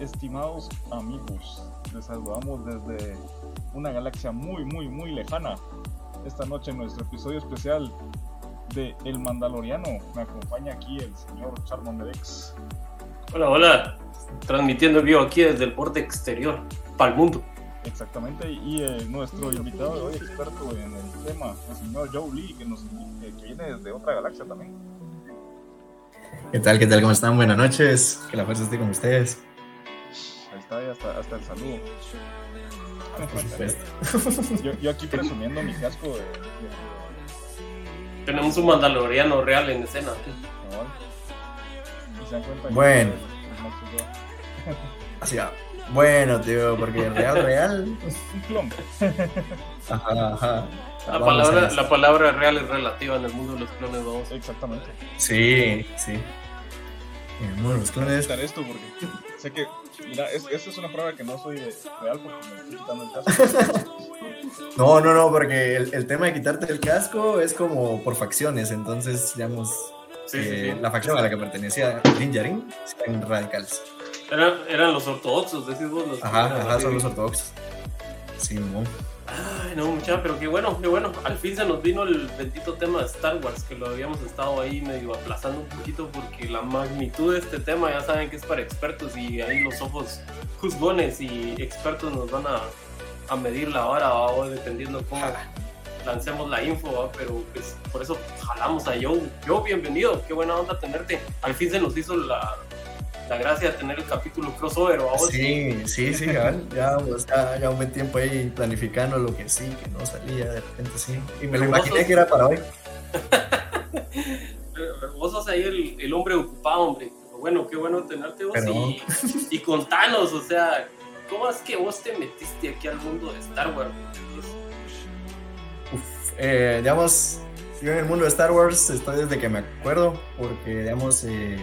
estimados amigos? Les saludamos desde una galaxia muy, muy, muy lejana. Esta noche en nuestro episodio especial de El Mandaloriano me acompaña aquí el señor Charmon Medex. Hola, hola. Transmitiendo vivo aquí desde el borde exterior, para el mundo. Exactamente, y eh, nuestro invitado de hoy, experto en el tema, el señor Joe Lee, que, nos, que viene desde otra galaxia también. ¿Qué tal? ¿Qué tal? ¿Cómo están? Buenas noches. Que la fuerza esté con ustedes. Hasta, hasta el saludo. Yo, yo aquí presumiendo mi casco de. de- Tenemos un mandaloriano real en escena. de- cabal. Y se dan cuenta que Bueno. Así va. Bueno, tío, porque real, real. Un clon. Ajá, ajá. La palabra, la palabra real es relativa en el mundo de los clones, vamos. Exactamente. Sí, sí. En el mundo de los clones. quitar esto porque sé que, mira, es, esta es una prueba que no soy real porque me estoy quitando el casco. No, no, no, porque el, el tema de quitarte el casco es como por facciones. Entonces, digamos, Sí, sí, eh, sí. la facción a la que pertenecía Dinjarin eran radicales. Eran, eran los ortodoxos, decís vos. Los Ajá, ajá, son los ortodoxos. Sí, mo. Ay, no, muchacha, pero qué bueno, qué bueno. Al fin se nos vino el bendito tema de Star Wars, que lo habíamos estado ahí medio aplazando un poquito porque la magnitud de este tema ya saben que es para expertos y ahí los ojos juzgones y expertos nos van a, a medir la vara o dependiendo cómo lancemos la info, pero pues por eso jalamos a Joe. Joe, bienvenido, qué buena onda tenerte. Al fin se nos hizo la, la gracia de tener el capítulo crossover, ¿va? vos? Sí, sí, sí, cabal. Ya, pues, ya, ya un buen tiempo ahí planificando lo que sí, que no salía, de repente sí. Y me lo imaginé sos- que era para hoy. Vos sos ahí el, el hombre ocupado, hombre. Pero bueno, qué bueno tenerte vos. Pero- Y, y contanos, o sea, ¿cómo es que vos te metiste aquí al mundo de Star Wars? Uf, eh, digamos, yo en el mundo de Star Wars estoy desde que me acuerdo, porque, digamos, eh,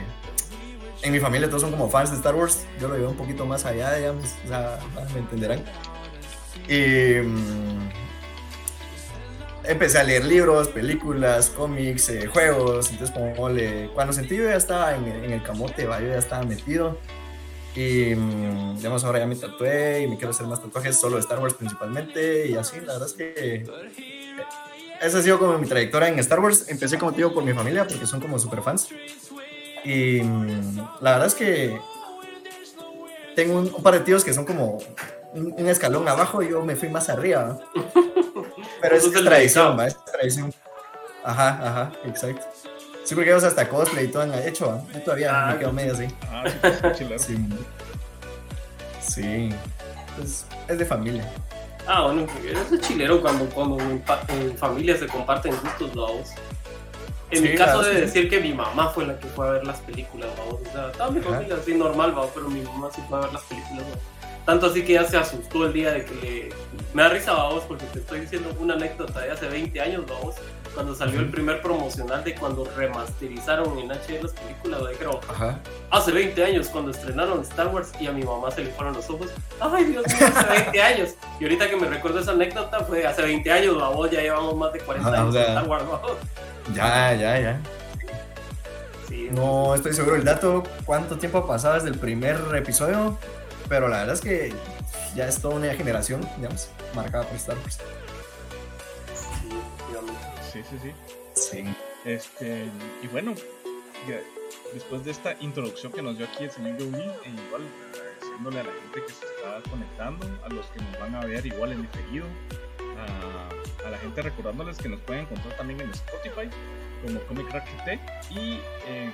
en mi familia todos son como fans de Star Wars. Yo lo llevo un poquito más allá, digamos, o sea, me entenderán. Y mm, empecé a leer libros, películas, cómics, eh, juegos. Entonces, como le, cuando sentí yo ya estaba en, en el camote, ¿va? yo ya estaba metido. Y mm, digamos, ahora ya me tatué y me quiero hacer más tatuajes solo de Star Wars principalmente. Y así, la verdad es que esa ha sido como mi trayectoria en Star Wars. Empecé, como te digo, por mi familia, porque son como super fans. Y mm, la verdad es que tengo un, un par de tíos que son como un, un escalón abajo y yo me fui más arriba. ¿no? Pero es, el tradición. ¿va? Es tradición. Ajá, ajá, exacto. Sí, porque ellos hasta cosplay y todo han hecho. ¿va? Yo todavía Ah, me quedo medio así. Ah, sí, pues. Sí. Sí. Es, es de familia. Ah, bueno, eso es chilero cuando, cuando en, en familia se comparten gustos, vamos. En Sí, mi caso claro, de decir que mi mamá fue la que fue a ver las películas, vamos. O sea, toda mi familia así normal, vamos, pero mi mamá sí fue a ver las películas, vamos. Tanto así que ya se asustó el día de que le... Me da risa, vamos, porque te estoy diciendo una anécdota de hace 20 años, vamos. Cuando salió el primer promocional de cuando remasterizaron en HD las películas, dijeron, Ajá. hace 20 años cuando estrenaron Star Wars y a mi mamá se le fueron los ojos. Ay, Dios mío, hace 20 años. Y ahorita que me recuerdo esa anécdota fue hace 20 años, vamos, ya llevamos más de 40 Ah, años o sea- Star Wars, vamos. Ya, ya, ya. Sí, No estoy seguro del dato, cuánto tiempo ha pasado desde el primer episodio, pero la verdad es que ya es toda una generación, digamos, marcada por Star Wars. Sí. Sí, sí, sí. Este, y bueno, después de esta introducción que nos dio aquí el señor Lee, e igual agradeciéndole a la gente que se está conectando, a los que nos van a ver igual en diferido, a, a la gente recordándoles que nos pueden encontrar también en Spotify como Comic Crack GT y en-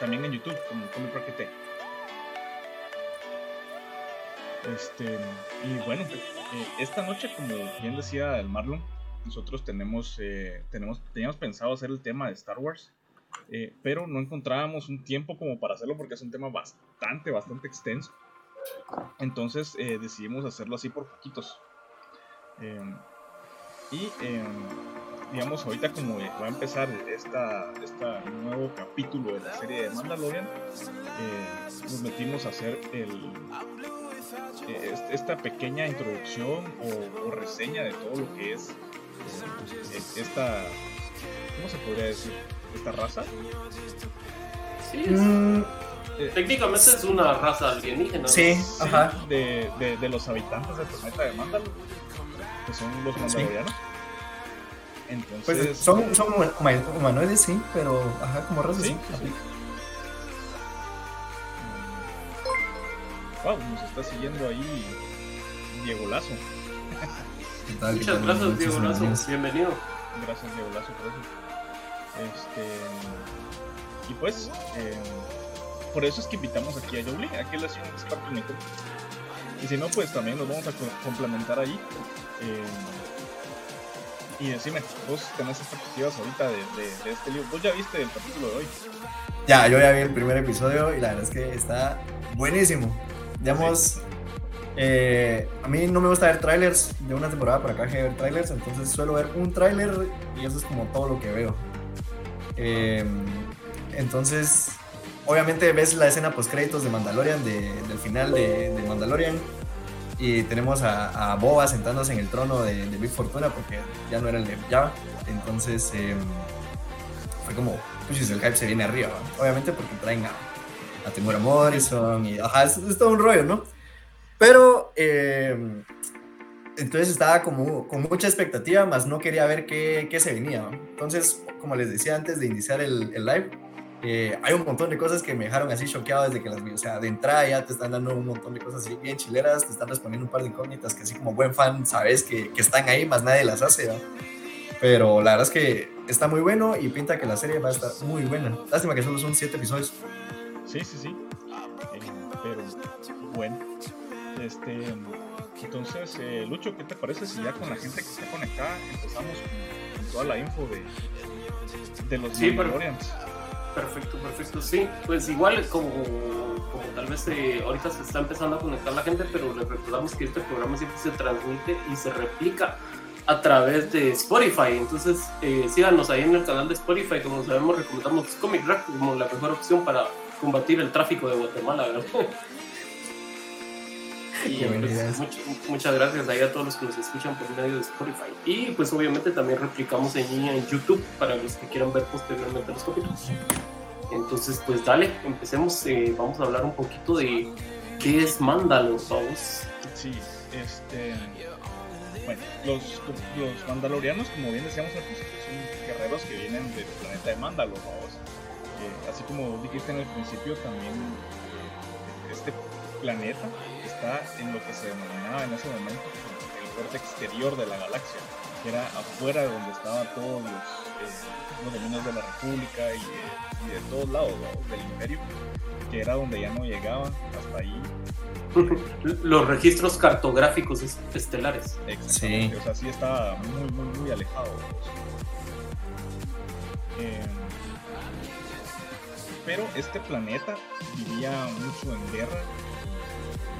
también en YouTube como Comic Crack GT. Este, y bueno, eh, esta noche, como bien decía el Marlon, nosotros eh, tenemos, teníamos pensado hacer el tema de Star Wars, eh, pero no encontrábamos un tiempo como para hacerlo porque es un tema bastante, bastante extenso. Entonces eh, decidimos hacerlo así por poquitos. Eh, y eh, digamos, ahorita como va a empezar esta, esta nuevo capítulo de la serie de Mandalorian, nos metimos a hacer el, eh, est- esta pequeña introducción o, reseña de todo lo que es- esta, ¿cómo se podría decir? Esta raza. Sí, es- Mm, Eh, Técnicamente es una raza alienígena. Sí, ajá. De, de, de, los habitantes del planeta de Mandalor, que son los mandalorianos. Entonces, pues son, son humanoides, sí, pero ajá, como raza sí. sí. Wow, nos está siguiendo ahí Diego Lazo. Muchas gracias, Diego Lazo. Bienvenido. Gracias, Diego Lazo, gracias. Este, y pues, eh, por eso es que invitamos aquí a Jolie, aquí un experto en Y si no, pues también nos vamos a complementar ahí. Eh, y decime, vos tenés expectativas ahorita de, de, este libro. ¿Vos ya viste el capítulo de hoy? Ya, yo ya vi el primer episodio y la verdad es que está buenísimo. Digamos, eh, a mí no me gusta ver trailers de una temporada para acá que ver trailers, entonces suelo ver un trailer y eso es como todo lo que veo. Em, entonces, obviamente ves la escena post créditos de Mandalorian, del final de, Mandalorian, y tenemos a, Boba sentándose en el trono de, Big Fortuna porque ya no era el de Java. Entonces, em, fue como, pues el hype se viene arriba, obviamente porque traen a, a Timura Morrison y ajá, es, todo un rollo, ¿no? Pero em, entonces estaba como con mucha expectativa, más no quería ver qué, qué se venía. Entonces, como les decía antes de iniciar el, live, eh, hay un montón de cosas que me dejaron así choqueado desde que las vi. O sea, de entrada ya te están dando un montón de cosas así bien chileras, te están respondiendo un par de incógnitas que así como buen fan sabes que, que están ahí, más nadie las hace. ¿no? Pero la verdad es que está muy bueno y pinta que la serie va a estar muy buena. Lástima que solo son siete episodios. Sí, sí, sí. Eh, pero bueno. Este, entonces, eh, Lucho, ¿qué te parece si ya con la gente que está conectada empezamos con, toda la info de, de los sí, Perfecto, perfecto. Sí, pues igual como, como tal vez eh, ahorita se está empezando a conectar la gente, pero les recordamos que este programa siempre se transmite y se replica a través de Spotify. Entonces, eh, síganos ahí en el canal de Spotify. Como sabemos, recomendamos Comic Rack como la mejor opción para combatir el tráfico de Guatemala, ¿verdad? Y pues, muchas gracias ahí a todos los que nos escuchan por medio de Spotify. Y pues obviamente también replicamos en línea en YouTube para los que quieran ver posteriormente los capítulos. Entonces pues dale, empecemos. Eh, vamos a hablar un poquito de qué es Mandalor, vamos. Sí, este... Bueno, los, los mandalorianos, como bien decíamos al principio, son guerreros que vienen del planeta de Mandalor, vamos. Eh, así como dijiste en el principio, también eh, este planeta está en lo que se denominaba en ese momento el borde exterior de la galaxia, que era afuera de donde estaban todos los, eh, dominios de la República y de, todos lados del imperio, que era donde ya no llegaban hasta ahí. los registros cartográficos estelares. Exactamente, sí. o sea, sí estaba muy, muy, muy alejado. Eh, pero este planeta vivía mucho en guerra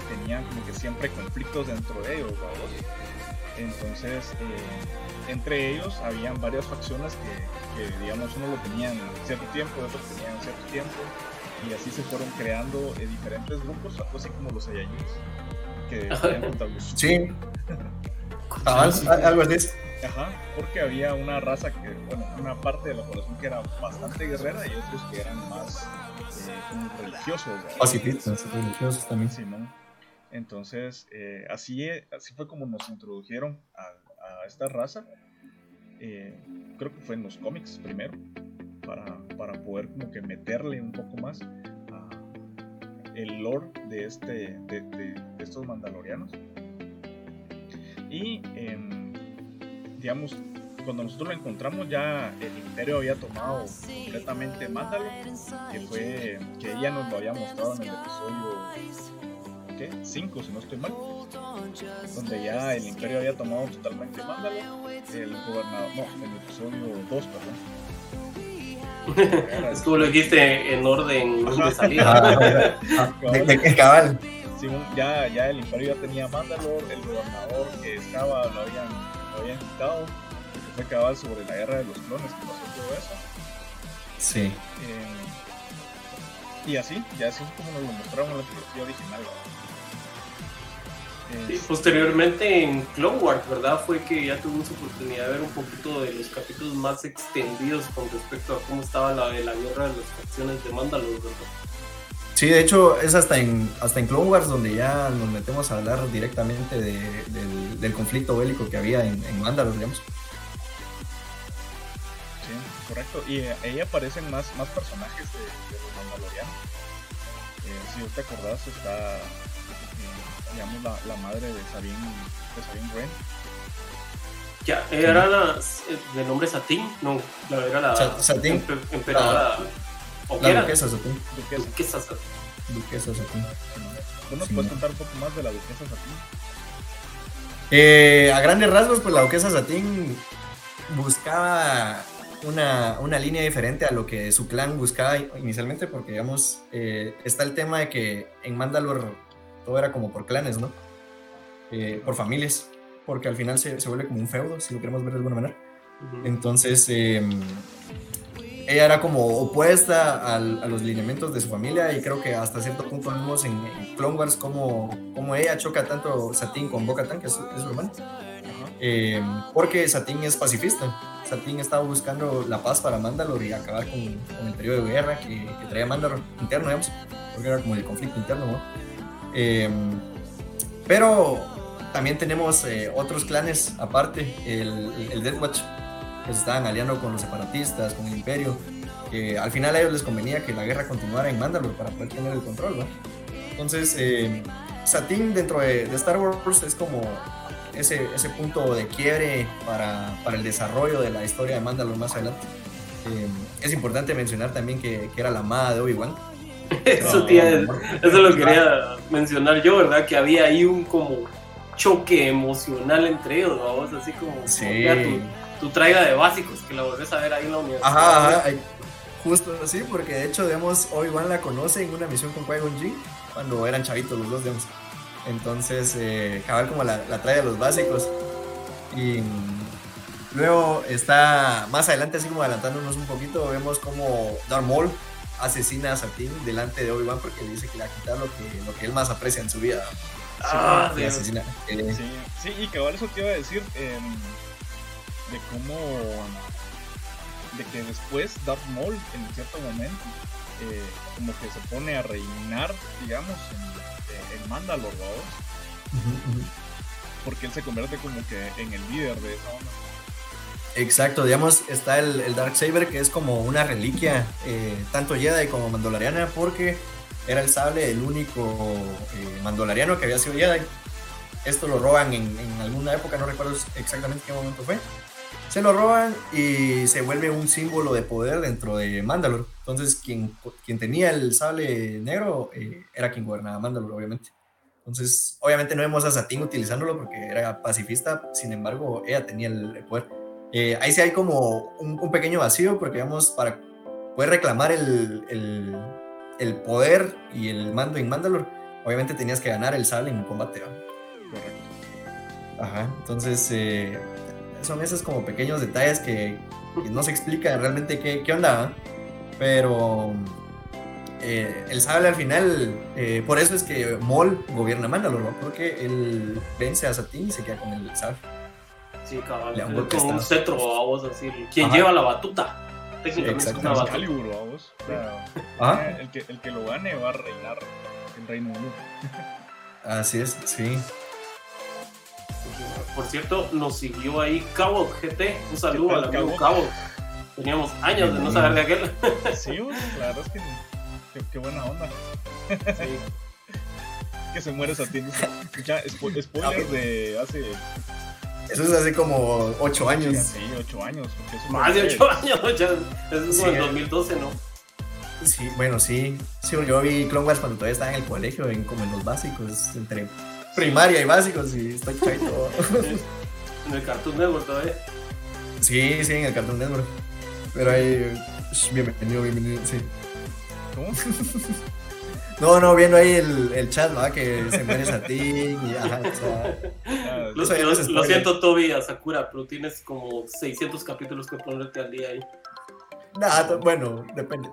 tenían como que siempre conflictos dentro de ellos, Entonces, eh, entre ellos habían varias facciones que, digamos, uno lo tenían cierto tiempo, otros tenían cierto tiempo, y así se fueron creando eh, diferentes grupos, algo así como los Saiyajins, que Sí. algo así. Ajá, porque había una raza que, bueno, una parte de la población que era bastante guerrera y otros que eran más eh, religiosos. Pacifistas, religiosos también. Sí, ¿no? Entonces, eh, así, así fue como nos introdujeron a, esta raza. Eh, creo que fue en los cómics primero, para, para, poder como que meterle un poco más a el lore de, este, de, estos mandalorianos. Y, em, digamos, cuando nosotros lo encontramos ya el imperio había tomado completamente Mandalor, que fue que ella nos lo había mostrado en el episodio 5 si no estoy mal, donde ya el imperio había tomado totalmente Mándalo, el gobernador, no, en el episodio 2, perdón. es como lo dijiste en orden de salida. Ah, cabal. ya, ya el imperio ya tenía Mandalor, el gobernador que estaba lo habían, lo habían quitado, que fue cabal sobre la guerra de los clones, que pasó todo eso. Sí. Eh, y así, ya así es como nos lo mostraron en la trilogía original. Sí, posteriormente en Clone Wars, ¿verdad? Fue que ya tuvimos oportunidad de ver un poquito de los capítulos más extendidos con respecto a cómo estaba la de la guerra de las facciones de Mandalore, ¿verdad? Sí, de hecho es hasta en, hasta en Clone Wars donde ya nos metemos a hablar directamente de, del, del, conflicto bélico que había en, en Mandalore, digamos. Sí, correcto. Y eh, ahí aparecen más, más personajes de, de los Mandalorianos. Eh, si vos te acordás, está, eh, digamos, la, la, madre de Sabine, de Sabine Wren. Ya, era sí. la de nombre Satín, no, la era la Satín, emperadora. ¿O la duquesa Satín. Duquesa, duquesa Satín. Duquesa Satín. ¿Tú nos sí, puedes contar un poco más de la duquesa Satín? Eh, a grandes rasgos, pues la duquesa Satín buscaba una, una, línea diferente a lo que su clan buscaba inicialmente, porque digamos, eh, está el tema de que en Mandalore todo era como por clanes, ¿no? Eh, por familias, porque al final se, se, vuelve como un feudo, si lo queremos ver de alguna manera. Entonces, eh, ella era como opuesta al, a los lineamientos de su familia y creo que hasta cierto punto vemos en, en Clone Wars como, como ella choca tanto Satín con Bo-Katan, que es, es su hermano. Eh, porque Satín es pacifista. Satín estaba buscando la paz para Mandalore y acabar con, con el periodo de guerra que, que, traía Mandalore interno, digamos, porque era como el conflicto interno, ¿no? Eh, pero también tenemos eh, otros clanes aparte, el, el Death Watch, que se estaban aliando con los separatistas, con el Imperio, que al final a ellos les convenía que la guerra continuara en Mandalore para poder tener el control. Entonces, eh, Satín dentro de, de Star Wars es como ese, ese punto de quiebre para, para, el desarrollo de la historia de Mandalore más adelante. Eh, es importante mencionar también que, que era la amada de Obi-Wan. Eso, tía, eso lo quería mencionar yo, ¿verdad? Que había ahí un como choque emocional entre ellos, vamos, así como, sí. como tu, tu, traiga de básicos, que la volvés a ver ahí en la universidad. Ajá, ajá, justo así, porque de hecho, digamos, Obi-Wan la conoce en una misión con Qui-Gon Jinn, cuando eran chavitos los dos, digamos. Entonces, eh, cabal como la, la, trae a los básicos. Y luego está más adelante, así como adelantándonos un poquito, vemos como Darth Maul asesina a Satín delante de Obi-Wan porque le dice que le va a quitar lo que, lo que él más aprecia en su vida. Ah, sí, asesina. Eh, sí, sí, y cabal eso te iba a decir eh, de cómo de que después Darth Maul en cierto momento eh, como que se pone a reinar, digamos, en, en Mandalore, ¿vos? Uh -huh. Porque él se convierte como que en el líder de esa onda. Exacto, digamos, está el, el Dark Saber que es como una reliquia, eh, tanto Jedi como Mandaloriana, porque era el sable el único eh, Mandaloriano que había sido Jedi. Esto lo roban en, alguna época, no recuerdo exactamente qué momento fue. Se lo roban y se vuelve un símbolo de poder dentro de Mandalore. Entonces, quien, quien tenía el sable negro eh, era quien gobernaba Mandalore, obviamente. Entonces, obviamente no vemos a Satín utilizándolo porque era pacifista, sin embargo, ella tenía el poder. Eh, ahí sí hay como un, un, pequeño vacío porque, digamos, para poder reclamar el, el, el, poder y el mando en Mandalore, obviamente tenías que ganar el sable en combate. ¿no? Correcto. Ajá, entonces eh, son esos como pequeños detalles que, que no se explica realmente qué, qué onda, pero eh, el sable al final, eh, por eso es que Maul gobierna Mandalore, ¿no? porque él vence a Satín y se queda con el sable. Sí, cabal. Es como un cetro a vos, así. ¿Quién lleva la batuta? Técnicamente sí, es una batuta. Calibur, ¿Ah? el, que, el que lo gane va a reinar el Reino Unido. Así es, sí. Por cierto, nos siguió ahí Cabo GT. Un saludo al amigo Cabo. Teníamos años de no saber de aquel. Sí, la verdad es que qué, qué buena onda. Sí. que se muere Satín. Ya, spo spoilers de hace eso es hace como 8 años. Sí, 8 años. Más de 8 años, ya, eso es como en 2012, ¿no? Sí, bueno, sí. Sí, yo vi Clone Wars cuando todavía estaba en el colegio, en, como en los básicos, entre primaria y básicos, y estoy chaito. en el Cartoon Network todavía. Sí, sí, en el Cartoon Network. Pero ahí, bienvenido, bienvenido, sí. ¿Cómo? No, no, viendo ahí el, el chat, ¿no? Que se muere a ti y ajá, o sea, lo, lo, lo, siento, Toby, a Sakura, pero tienes como 600 capítulos que ponerte al día ahí. Nah, bueno, depende.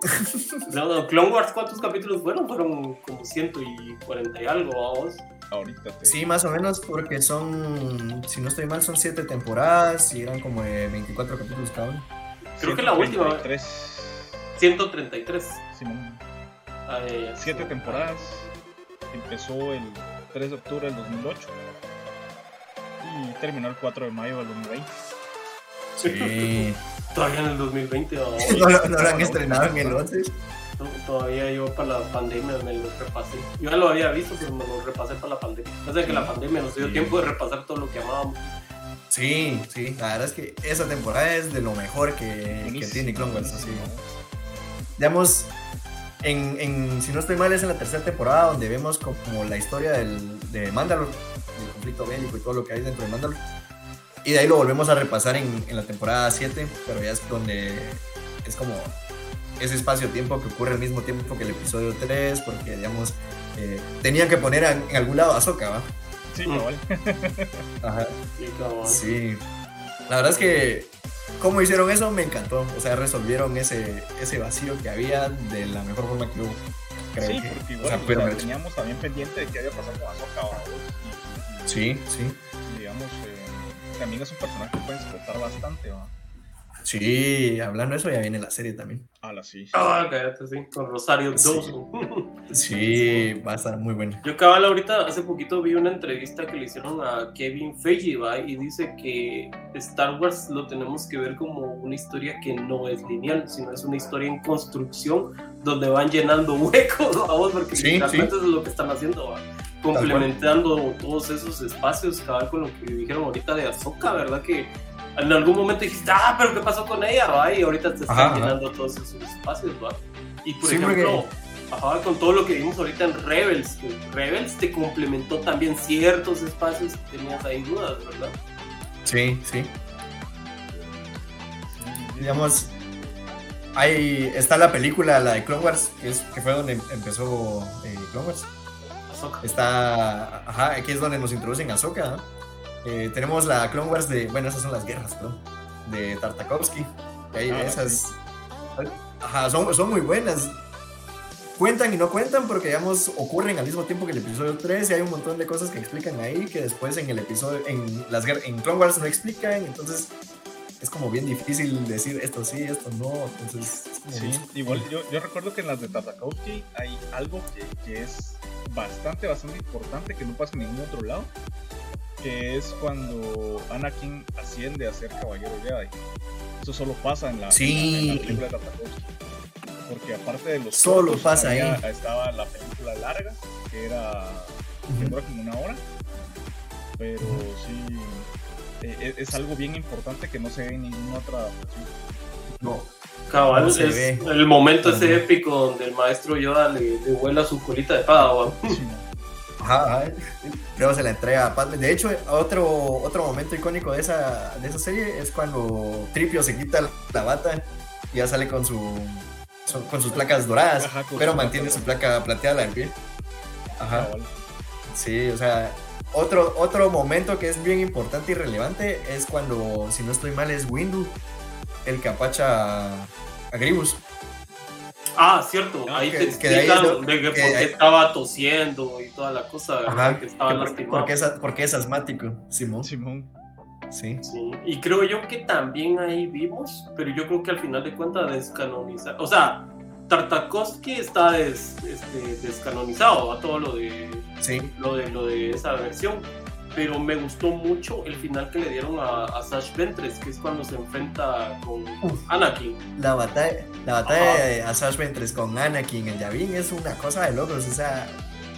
No, no, Clone Wars, ¿cuántos capítulos fueron? Fueron como 140 y algo, vamos. Ahorita te... Sí, más o menos, porque son, si no estoy mal, son 7 temporadas y eran como de 24 capítulos cada uno. Creo que la última. 133. Sí, Siete temporadas. Empezó el 3 de octubre del 2008 y terminó el 4 de mayo del 2020. Sí. Todavía en el 2020. ¿no? no, lo- no lo han estrenado en el 11. Todavía yo para la pandemia me lo repasé. Yo ya lo había visto, pero me lo repasé para la pandemia. O sea que la pandemia nos dio Sí. tiempo de repasar todo lo que amábamos. Sí, sí. La verdad es que esa temporada es de lo mejor que, que tiene Clone Wars. Digamos, en, en- si no estoy mal, es en la tercera temporada donde vemos como la historia del, de Mandalore, del conflicto bélico y todo lo que hay dentro de Mandalore. Y de ahí lo volvemos a repasar en, en la temporada 7, pero ya es donde es como ese espacio-tiempo que ocurre al mismo tiempo que el episodio 3, porque, digamos, eh, tenían que poner en, en algún lado a ¿va? Sí, Mm. cabal. Ajá. Sí, cabrón. Sí. La verdad es que cómo hicieron eso me encantó. O sea, resolvieron ese, ese vacío que había de la mejor forma que hubo. Creo Sí, que- porque o igual o pero sea, teníamos también pendiente de qué había pasado con y- Sí, sí. digamos, eh, también es un personaje que puede explotar bastante, ¿va? Sí, hablando de eso, ya viene la serie también. Ala, sí. Ah, cállate, sí, con Rosario Sí. 2. Sí, va a estar muy buena. Yo cabal ahorita, hace poquito vi una entrevista que le hicieron a Kevin Feige, ¿va? y dice que Star Wars lo tenemos que ver como una historia que no es lineal, sino es una historia en construcción donde van llenando huecos, vamos, porque Sí, eso es lo que están haciendo, ¿va? complementando todos esos espacios, cabal, con lo que dijeron ahorita de Ahsoka, ¿verdad? Que en algún momento dijiste, ah, pero ¿qué pasó con ella? ¿va? Y ahorita te están llenando todos esos espacios, ¿va? Y por Sí, ejemplo, ajá, con todo lo que vimos ahorita en Rebels, que Rebels te complementó también ciertos espacios que tenías ahí dudas, ¿verdad? Sí, sí. Digamos, ahí está la película, la de Clone Wars, que, es, que fue donde empezó eh, Clone Wars. Ahsoka. Está, ajá, aquí es donde nos introducen a Ahsoka. ¿no? Eh, tenemos la Clone Wars de, bueno, esas son las guerras, perdón, de Tartakovsky. Ahí Ah, esas, ajá, son, son muy buenas. Cuentan y no cuentan porque, digamos, ocurren al mismo tiempo que el episodio 3 y hay un montón de cosas que explican ahí que después en el episodio, en las en Clone Wars no explican, entonces es como bien difícil decir esto sí, esto no, entonces Sí, bien- igual yo, yo recuerdo que en las de Tartakovsky hay algo que, que es bastante, bastante importante que no pasa en ningún otro lado, que es cuando Anakin asciende a ser caballero Jedi. Eso solo pasa en la, Sí. en la película de Tartakovsky. Porque aparte de los Solo cortos, pasa había- ahí. Estaba la película larga, que era que Ujú. dura como una hora. Pero sí, eh, es, es algo bien importante que no se ve en ninguna otra adaptación. No. Cabal, No se es ve. el momento ese épico donde el maestro Yoda le, le vuela su colita de Padawan. Ajá, ajá. Luego se la entrega a Padme. De hecho, otro, otro momento icónico de esa, de esa serie es cuando Tripio se quita la, bata y ya sale con su su- con sus placas doradas, Ajá, pero mantiene su placa plateada en pie. Ajá. Cabal. Sí, o sea, otro, otro momento que es bien importante y relevante es cuando, si no estoy mal, es Windu, el que apacha a Gribus. Ah, cierto, Ah, ahí que- te que de ahí es explican de que que por qué estaba tosiendo y toda la cosa, ¿verdad? Ajá, que estaba que por- lastimado. porque, es, porque es asmático, Simón. Simón. Sí. Sí, y creo yo que también ahí vimos, pero yo creo que al final de cuentas descanonizar, o sea, Tartakovsky está des- este, descanonizado a todo lo de, Sí, lo de lo de esa versión, pero me gustó mucho el final que le dieron a, a Sash Ventress, que es cuando se enfrenta con Uf. Anakin. La batalla, la batalla Ajá. de Asajj Ventress con Anakin en Yavin es una cosa de locos, o sea,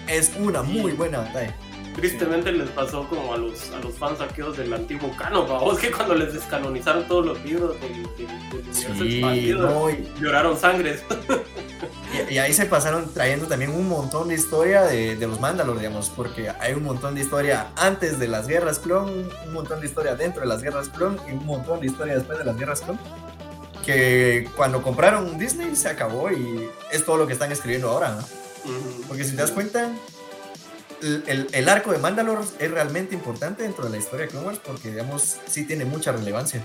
es una muy buena batalla. Tristemente les pasó como a los, a los fans aquellos del antiguo canon, vamos, que cuando les descanonizaron todos los libros del, del, del universo Sí, expandido, no, y, lloraron sangres. y- y ahí se pasaron trayendo también un montón de historia de, de los Mandalor, digamos, porque hay un montón de historia antes de las guerras clon, un montón de historia dentro de las guerras clon y un montón de historia después de las guerras clon. Que cuando compraron Disney se acabó y es todo lo que están escribiendo ahora, ¿no? Porque si te das cuenta, el, el- arco de Mandalore es realmente importante dentro de la historia de Clone Wars porque, digamos, sí tiene mucha relevancia.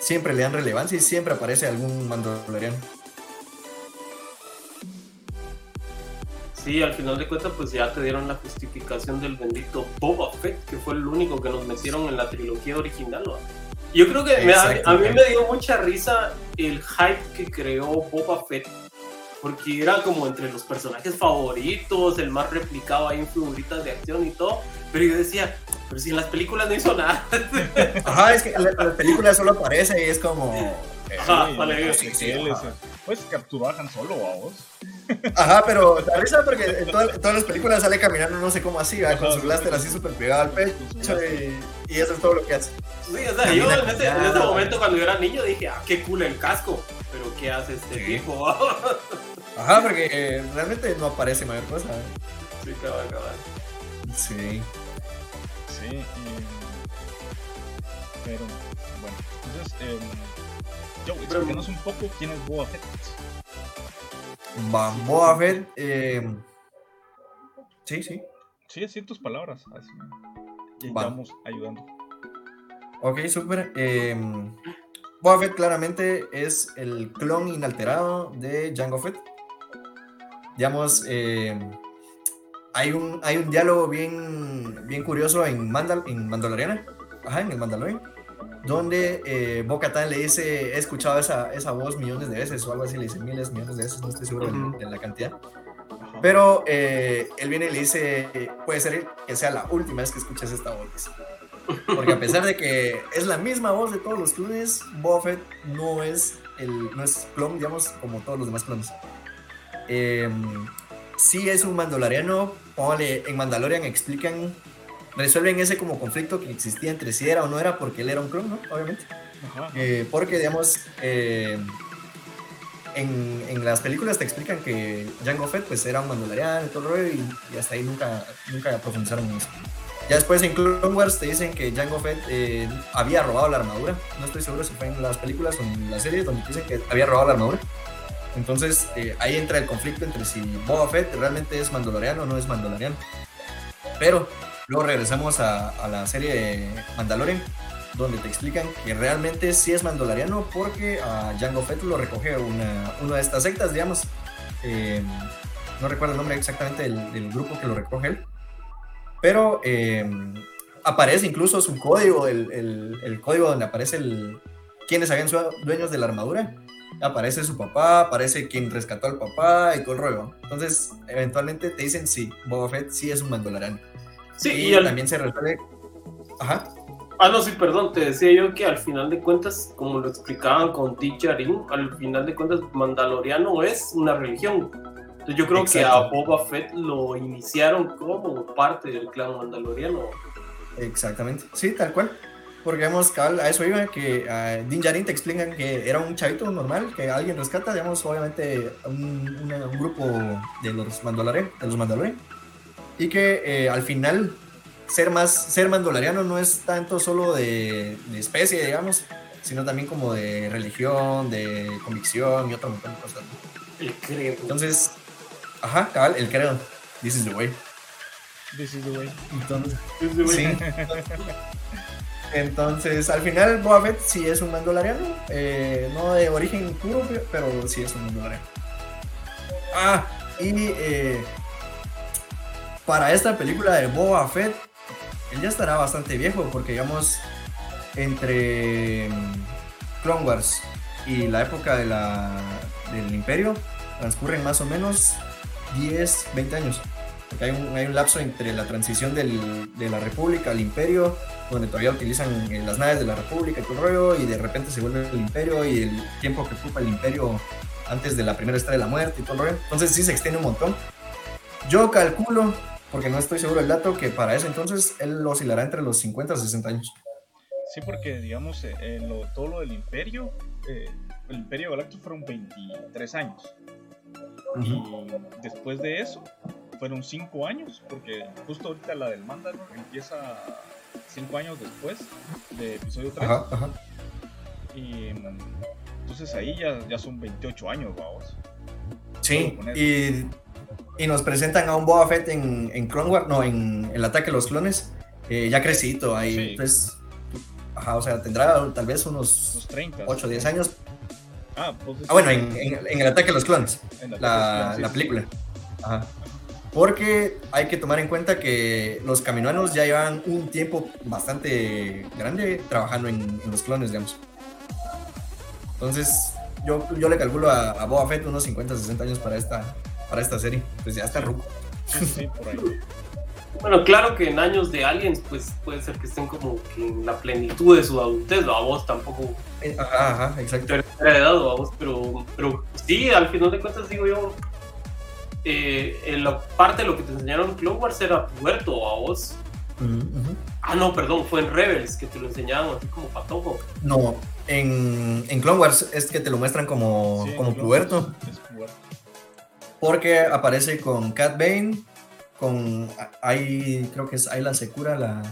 Siempre le dan relevancia y siempre aparece algún mandaloriano. Sí, al final de cuentas, pues ya te dieron la justificación del bendito Boba Fett, que fue el único que nos metieron en la trilogía original. ¿va? Yo creo que me- a, a mí me dio mucha risa el hype que creó Boba Fett porque era como entre los personajes favoritos, el más replicado ahí en figuritas de acción y todo, pero yo decía, pero si en las películas no hizo nada. Ajá, es que en las películas solo aparece y es como... Eh, Ajá, vale, sí, sí, pues capturó a Han Solo a vos. Ajá, pero la risa porque en, todas las películas sale caminando no sé cómo así, con su blaster así súper pegado al pecho y, eso es todo lo que hace. Sí, o sea, yo en ese, en ese, momento cuando yo era niño dije, ah, qué cool el casco, pero ¿qué hace este tipo? Ajá, porque eh, realmente no aparece mayor cosa. Sí, cabal, cabal. Sí. Sí, pero bueno, entonces, eh, yo, explícanos un poco quién es Boa Fett. Va, Boa Fett, eh, sí, sí. Sí, tus palabras, así. Y vamos ayudando. Ok, súper. Eh, Boa Fett claramente es el clon inalterado de Jango Fett. Digamos, eh, hay, un, hay un diálogo bien, bien curioso en, Mandal, en Mandaloriana, ajá, en el Mandalorian, donde eh, Bo le dice, he escuchado esa, esa voz millones de veces o algo así, le dice miles, millones de veces, no estoy seguro de, la cantidad. Pero eh, él viene y le dice, puede ser que sea la última vez que escuches esta voz. Porque a pesar de que es la misma voz de todos los clones, Buffett no es, el, no es clon, digamos, como todos los demás clones. Eh, sí es un mandaloriano, en Mandalorian explican, resuelven ese como conflicto que existía entre si era o no era, porque él era un clon, ¿no? Obviamente. Eh, porque, digamos, eh, en, en, las películas te explican que Jango Fett pues era un mandaloriano y todo el rollo y, hasta ahí nunca, nunca profundizaron en eso. Ya después en Clone Wars te dicen que Jango Fett eh, había robado la armadura. No estoy seguro si fue en las películas o en la serie donde dicen que había robado la armadura. Entonces eh, ahí entra el conflicto entre si Boba Fett realmente es mandaloriano o no es mandaloriano. Pero luego regresamos a, la serie de Mandalorian, donde te explican que realmente sí es mandaloriano porque a Jango Fett lo recoge una, una de estas sectas, digamos. Eh, no recuerdo el nombre exactamente del, grupo que lo recoge él pero eh, aparece incluso su código, el, código donde aparece el, quiénes habían dueños de la armadura. Aparece su papá, aparece quien rescató al papá y todo el rollo. Entonces, eventualmente te dicen sí, Boba Fett sí es un mandaloriano. Sí, y, también se resuelve. Ajá. Ah, no, sí, perdón, te decía yo que al final de cuentas, como lo explicaban con Ticharin, al final de cuentas, Mandaloriano es una religión yo creo que a Boba Fett lo iniciaron como parte del clan mandaloriano. Exactamente, sí, tal cual. Porque vemos, a eso iba, que a Din Djarin te explican que era un chavito normal, que alguien rescata, digamos, obviamente un, un, grupo de los Mandalorian, de los Mandalorian, y que eh, al final ser más, ser mandaloriano no es tanto solo de, de, especie, digamos, sino también como de religión, de convicción y otro montón de cosas. El credo. Entonces, Ajá, cabal, el credo. This is the way. This is the way. Entonces, Sí. Entonces, al final, Boba Fett sí es un mandaloriano. Eh, no de origen puro, pero sí es un mandaloriano. Ah, y eh, para esta película de Boba Fett, él ya estará bastante viejo, porque digamos, entre mm, Clone Wars y la época del Imperio, transcurren más o menos 10, 20 años. Hay un, hay un lapso entre la transición del, de la República al Imperio, donde todavía utilizan eh, las naves de la República y todo el rollo, y de repente se vuelve el Imperio y el tiempo que ocupa el Imperio antes de la primera estrella de la muerte y todo el rollo. Entonces sí se extiende un montón. Yo calculo, porque no estoy seguro del dato, que para ese entonces él oscilará entre los 50 y 60 años. Sí, porque digamos, eh, en lo, todo lo del Imperio, eh, el Imperio Galáctico fueron 23 años. Y después de eso, fueron cinco años, porque justo ahorita la del Mandalor empieza cinco años después de episodio 3. Y entonces ahí ya, ya son 28 años, vamos. Sí, y, y, nos presentan a un Boba Fett en, en Clone no, en El Ataque de los Clones, eh, ya crecito ahí. Pues, ajá, o sea, tendrá tal vez unos, 30, 8 o 10 años, Ah, pues ah, bueno, en, el ataque a los clones, la, película. Porque hay que tomar en cuenta que los caminoanos ya llevan un tiempo bastante grande trabajando en, los clones, digamos. Entonces, yo, yo le calculo a, a Boba Fett unos 50, 60 años para esta, para esta serie. Pues ya está ruco. Sí, sí, por ahí. Bueno, claro que en años de Aliens, pues puede ser que estén como que en la plenitud de su adultez, ¿no? a vos tampoco Eh, Ajá, ajá, exacto. tercera edad, ¿no? a vos, pero, pero sí, al final de cuentas digo yo, eh, en la parte de lo que te enseñaron en Clone Wars era puerto a vos. Ah, no, perdón, fue en Rebels que te lo enseñaban así como patojo. No, en, en Clone Wars es que te lo muestran como, Sí, como claro, puberto. Es puberto. Porque aparece con Cat Bane, con. Hay, creo que es Ayla Secura, la.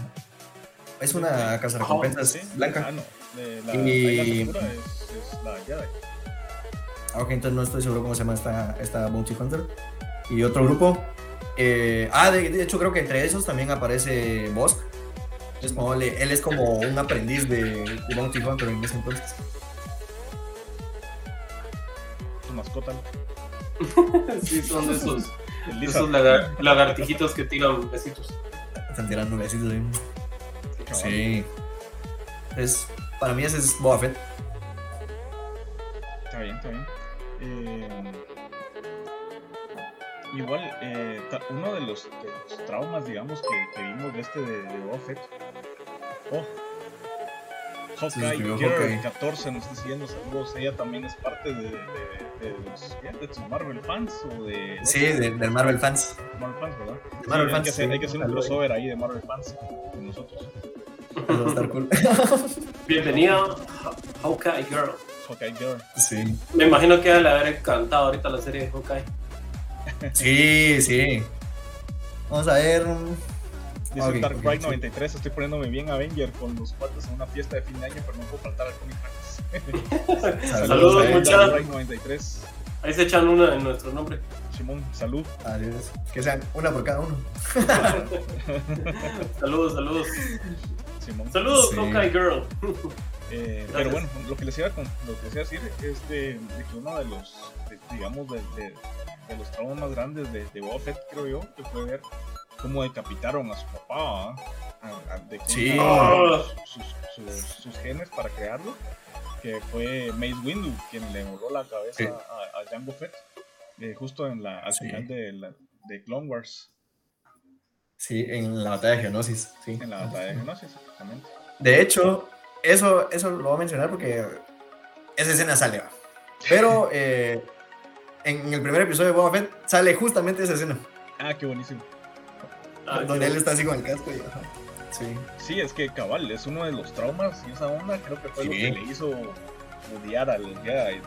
Es una cazarrecompensas Sí, blanca. Ah, no. de la, Y- ahí la figura es, es la Jedi. Ah, Ok, entonces no estoy seguro cómo se llama esta, esta Bounty Hunter. Y otro grupo. eh, ah, de, de hecho, creo que entre esos también aparece Bosk. Es como, le- él es como un aprendiz de, Bounty Hunter en ese entonces. Su mascota. sí, son de esos, esos lagar- lagartijitos que tiran besitos. Están tirando besitos ahí. Cabal. Sí. Es, para mí ese es Boba Fett. Está bien, está bien. Eh, igual, eh, uno de los, de los traumas, digamos, que, que vimos de este de, de Boba Fett. Oh, Hawkeye escribió Girl Hawkeye. 14 nos está siguiendo saludos. Ella también es parte de, de, de los, de sus Marvel fans o de. Sí, de, del Marvel Fans. Marvel fans, ¿verdad? De Marvel Sí, hay, fans, que hacer, sí. hay que hacer un crossover ahí de Marvel fans con nosotros. Eso va a estar cool. Bienvenida, Ha- Hawkeye Girl. Hawkeye Girl. Sí. Me imagino que le haber encantado ahorita la serie de Hawkeye. Sí, sí. Vamos a ver. Dice Ok, Dark sí. 93, estoy poniéndome bien Avenger con los cuates en una fiesta de fin de año, pero no puedo faltar al Comic. Saludos, él, muchachos. Dark Bright 93. Ahí se echan una en nuestro nombre. Simón, salud. Adiós. Que sean una por cada uno. Saludos, saludos. Simón. Saludos, Sí. Hawkeye Girl. Eh, pero bueno, lo que les iba a, con- lo que les iba a decir es de, de que uno de los, de- digamos, de, de- de los traumas más grandes de, de Boba Fett, creo yo, que fue ver cómo decapitaron a su papá. A- a- de cómo Sí. sus, sus- sus genes para crearlo, que fue Mace Windu quien le voló la cabeza Sí. a, a Jango Fett, eh, justo en la, al Sí. final de, la, de Clone Wars, Sí, en la batalla de Geonosis. Sí. en la batalla de Geonosis, exactamente. De hecho, eso, eso lo voy a mencionar porque esa escena sale. Pero eh, en el primer episodio de Boba Fett sale justamente esa escena. Ah, qué buenísimo. Ah, donde qué él está así con el casco y ajá. Sí. Sí, es que cabal, es uno de los traumas y esa onda creo que fue lo Sí. que le hizo odiar al Jedi.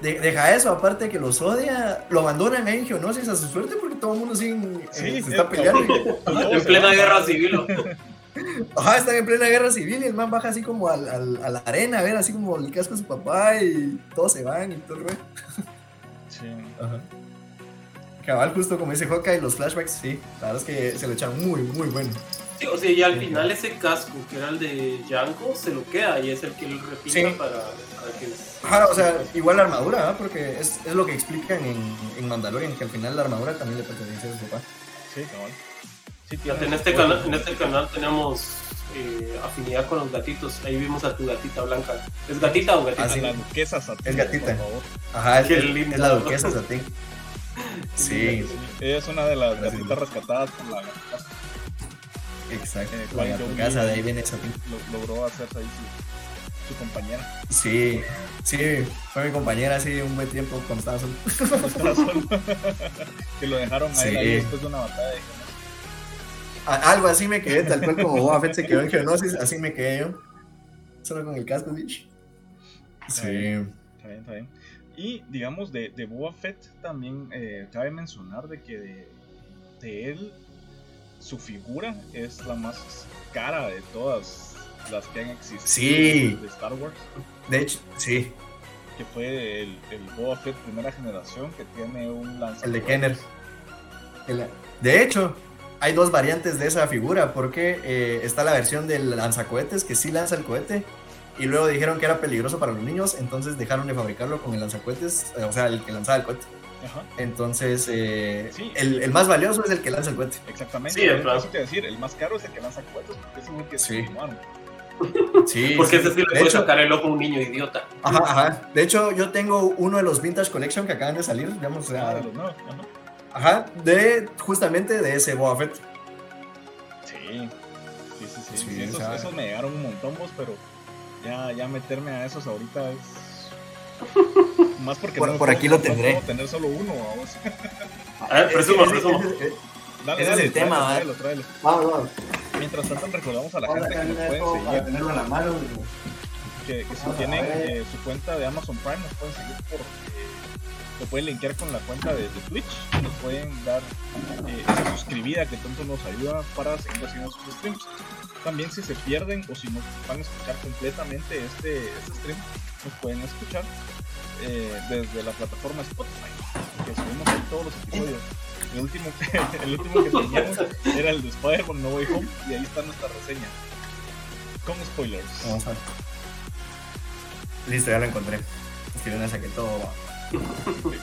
deja eso, aparte que los odia, lo abandonan ahí en Geonosis a su suerte porque todo el mundo sí, eh, se es está peleando. En plena guerra civil. Ajá, están en plena guerra civil y el man baja así como al, al- a la arena a ver así como el casco de su papá y todos se van y todo el. Sí. Ajá. Cabal, justo como dice Hawkeye, los flashbacks, sí, la verdad es que se lo echaron muy, muy bueno. Sí, o sea, y al final ese casco, que era el de Jango, se lo queda y es el que él repita Sí. para, para que... Ajá, o sea, igual la armadura, ¿ah? porque es, es lo que explican en, en Mandalorian, que al final la armadura también le pertenece a su papá. Sí, cabal. Sí, en, este canal, en este canal tenemos eh, afinidad con los gatitos. Ahí vimos a tu gatita blanca. ¿Es gatita o gatita? Ah, sí. La duquesa Satín, Es gatita. por favor. Ajá, es, es lindo. la duquesa Satín. Sí, Ella es una de las Gracias. gatitas rescatadas por la gatita. exacto. Eh, La casa, de ahí viene Satín. lo- logró hacerse ahí su, su compañera. Sí, sí, fue mi compañera así un buen tiempo cuando estaba solo. Estaba solo. que lo dejaron a él Sí. ahí después de una batalla. Algo así me quedé, tal cual como Boba Fett se quedó en Geonosis, así me quedé yo. Solo con el casco, bitch. Sí. Está bien, está bien. Y digamos, de, de Boba Fett también eh, cabe mencionar de que de, de él, su figura es la más cara de todas las que han existido Sí. de Star Wars. De hecho, sí, Que fue el, el Boba Fett primera generación que tiene un lanzador. el de Kenner. El- De hecho, hay dos variantes de esa figura, porque eh, está la versión del lanzacohetes, que sí lanza el cohete, y luego dijeron que era peligroso para los niños, entonces dejaron de fabricarlo con el lanzacohetes, eh, o sea, el que lanzaba el cohete. Ajá, Entonces, eh, Sí. el, el más valioso es el que lanza el cohete. exactamente. Sí, claro. te decir, el más caro es el que lanza cohetes porque es el que Sí. Sí, Porque sí. ese sí le De puede hecho- sacar el ojo a un niño idiota. Ajá, ajá. De hecho, yo tengo uno de los Vintage Collection que acaban de salir, digamos, o sea, Ah, ajá. de justamente de ese Boba Fett. Sí, sí, sí, sí. Sí, esos, esos me llegaron un montón, vos, pero ya, ya meterme a esos ahorita es. Más porque Por- no por puedo- aquí lo tendré. tener solo uno, vamos. A ver, presuma. ese- ese- Dale, dale, el tema, tráelo, tráelo, tráelo. Vamos, vamos. Mientras tanto, recordamos a la a gente que nos pueden seguir, tenerlo en la mano. que, que si a tienen eh, su cuenta de Amazon Prime, nos pueden seguir por. Lo pueden linkear con la cuenta de, de Twitch, nos pueden dar eh, esa suscribida que tanto nos ayuda para seguir haciendo sus streams. También si se pierden o si no van a escuchar completamente este, este stream, nos pueden escuchar eh, desde la plataforma Spotify, que subimos ahí todos los episodios. El último, el último que teníamos era el de Spider-Man No Way Home y ahí está nuestra reseña. Con spoilers. Vamos a ver. Listo, ya lo encontré. Es que yo no saqué todo.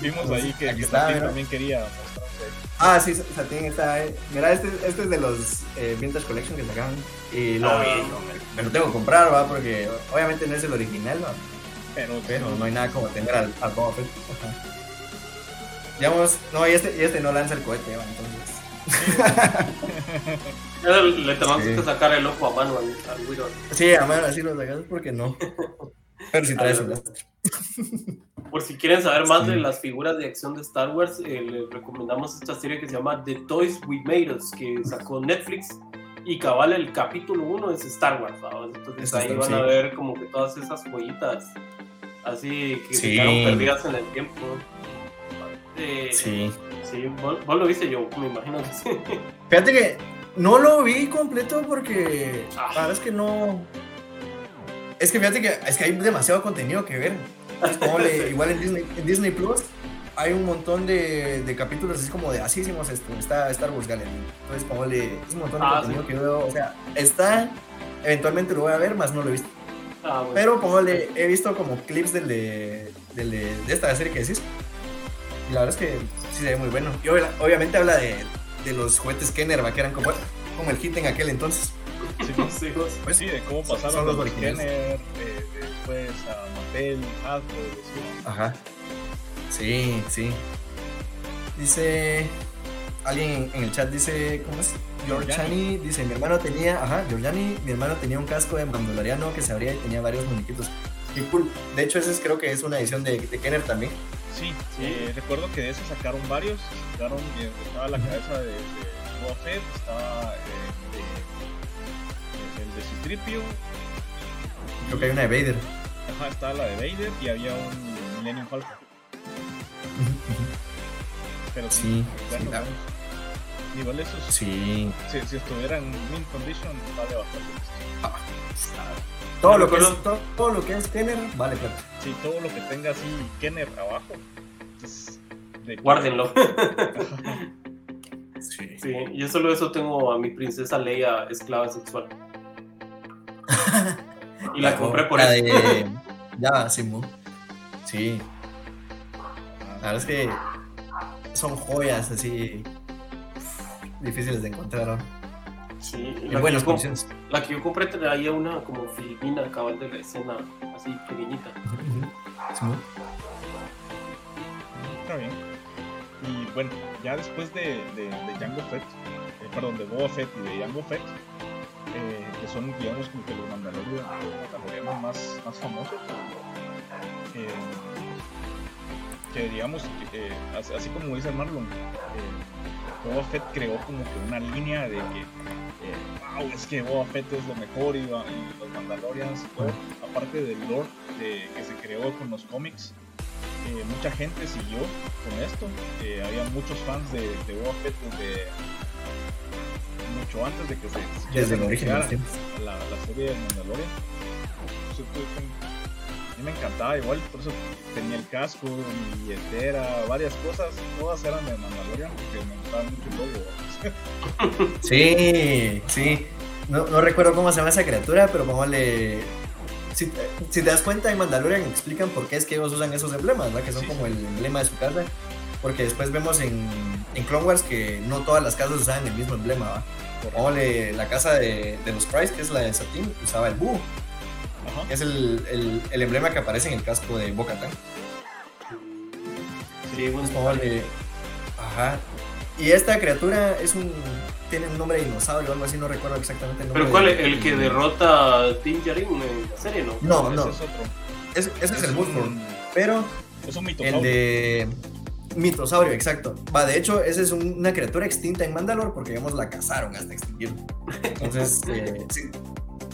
Vimos ahí que, Aquí que está, Satín mira. también quería mostrarse. Ah, sí, Satín está. eh. Mira, este, este es de los eh, Vintage Collection que sacaron. Y lo Ah. vi, no, me, me lo tengo que comprar, va, porque obviamente no es el original, va. Pero, Pero no hay nada como tener al, al Boba Fett. Ajá. Digamos, no, y este, y este no lanza el cohete, va, entonces. Ya Le tenemos Sí. que sacar el ojo a mano al, al Widow. Sí, a mano así lo sacas porque no. Pero si traes un. Por si quieren saber más Sí. de las figuras de acción de Star Wars, eh, les recomendamos esta serie que se llama The Toys We Made Us, que sacó Netflix. Y cabal, el capítulo 1 es Star Wars, ¿sabes? Entonces Es ahí Star- van a sí. ver como que todas esas joyitas así que se Sí. quedaron perdidas en el tiempo. Eh, Sí. Sí, vos, vos lo viste yo, me imagino que sí. Fíjate que no lo vi completo porque Ah. la verdad es que no. Es que fíjate que es que hay demasiado contenido que ver. Como le- igual en Disney, en Disney Plus hay un montón de, de capítulos así como de así hicimos esto, está Star Wars Gallery. Entonces como le es un montón de Ah, contenido que veo, o sea, está eventualmente lo voy a ver, más no lo he visto. Ah, bueno. Pero como le he visto como clips del de, del de, de esta serie que decís. Y la verdad es que sí se ve muy bueno. Y obvia- obviamente habla de, de los juguetes Kenner, que eran como, como el hit en aquel entonces. Sí, vos. pues sí, de cómo pasaron Son los originales. Kenner, eh, después a Mattel, Hasbro, sí. Ajá. Sí, sí. Dice. Alguien en el chat dice. ¿Cómo es? Giorgiani dice: Mi hermano tenía. Ajá, Giorgiani. Mi hermano tenía un casco de mandaloriano que se abría y tenía varios muñequitos. Qué cool. De hecho, ese es- creo que es una edición de, de Kenner también. Sí, Sí. eh, recuerdo que de eso sacaron varios. Sacaron, eh, estaba la cabeza de, de Boba Fett, estaba eh, Creo que hay una de Vader. ajá, estaba la de Vader y había un Millennium Falcon. Pero sí, Sí, sí, bueno. Igual esos, sí. si, si estuvieran en mint condition, vale bastante. Todo Me lo, que es, recuerdo- todo, todo lo que es Kenner, vale, claro. Sí, todo lo que tenga así Kenner abajo, es de Guárdenlo. Sí. Sí, yo solo eso tengo a mi princesa Leia esclava sexual. Y la compré por la eso. de. Ya, Simón. Sí. La verdad es que son joyas así difíciles de encontrar. ¿no? Sí, En la, que buenas yo, com- condiciones. la que yo compré traía una como filipina cabal de la escena así pequeñita. Simón. Está bien. Y bueno, ya después de, de, de Jango Fett, eh, perdón, de Boba Fett y de Jango Fett, eh, que son, digamos, como que los mandalorianos, más, más famosos, eh, que digamos, eh, así, como dice Marlon, eh, Boba Fett creó como que una línea de que, wow, es que Boba Fett es lo mejor y, los Mandalorians, aparte del lore que se creó con los cómics, mucha gente siguió con esto. había muchos fans de, de Boba Fett desde mucho antes de que se Desde el origen la, la serie de Mandalorian. A mí me encantaba igual, por eso tenía el casco, mi billetera, varias cosas, todas eran de Mandalorian porque me gustaba mucho el logo. Sí, sí. No, no recuerdo cómo se llama esa criatura, pero como le. Si, te- si te das cuenta, en Mandalorian explican por qué es que ellos usan esos emblemas, ¿verdad? Que son Sí, como el emblema de su casa. Porque después vemos en, en Clone Wars que no todas las casas usaban el mismo emblema, ¿va? La casa de, de los Price, que es la de Satín, usaba el búho. Ajá. Es el, el- el emblema que aparece en el casco de Bo-Katan. Sí, bueno, Es como le- Ajá. Y esta criatura es un. Tiene un nombre de dinosaurio o algo así, no recuerdo exactamente el nombre. Pero ¿cuál es de- el que derrota a Din Djarin en la serie, no? No, Ese no. es otro. Es- ese es el un- Moonborn. Pero Es un el mitosaurio. de. Mitosaurio, exacto. Va, de hecho, esa es un- una criatura extinta en Mandalore porque, digamos, la cazaron hasta extinguirla. Entonces, eh, sí,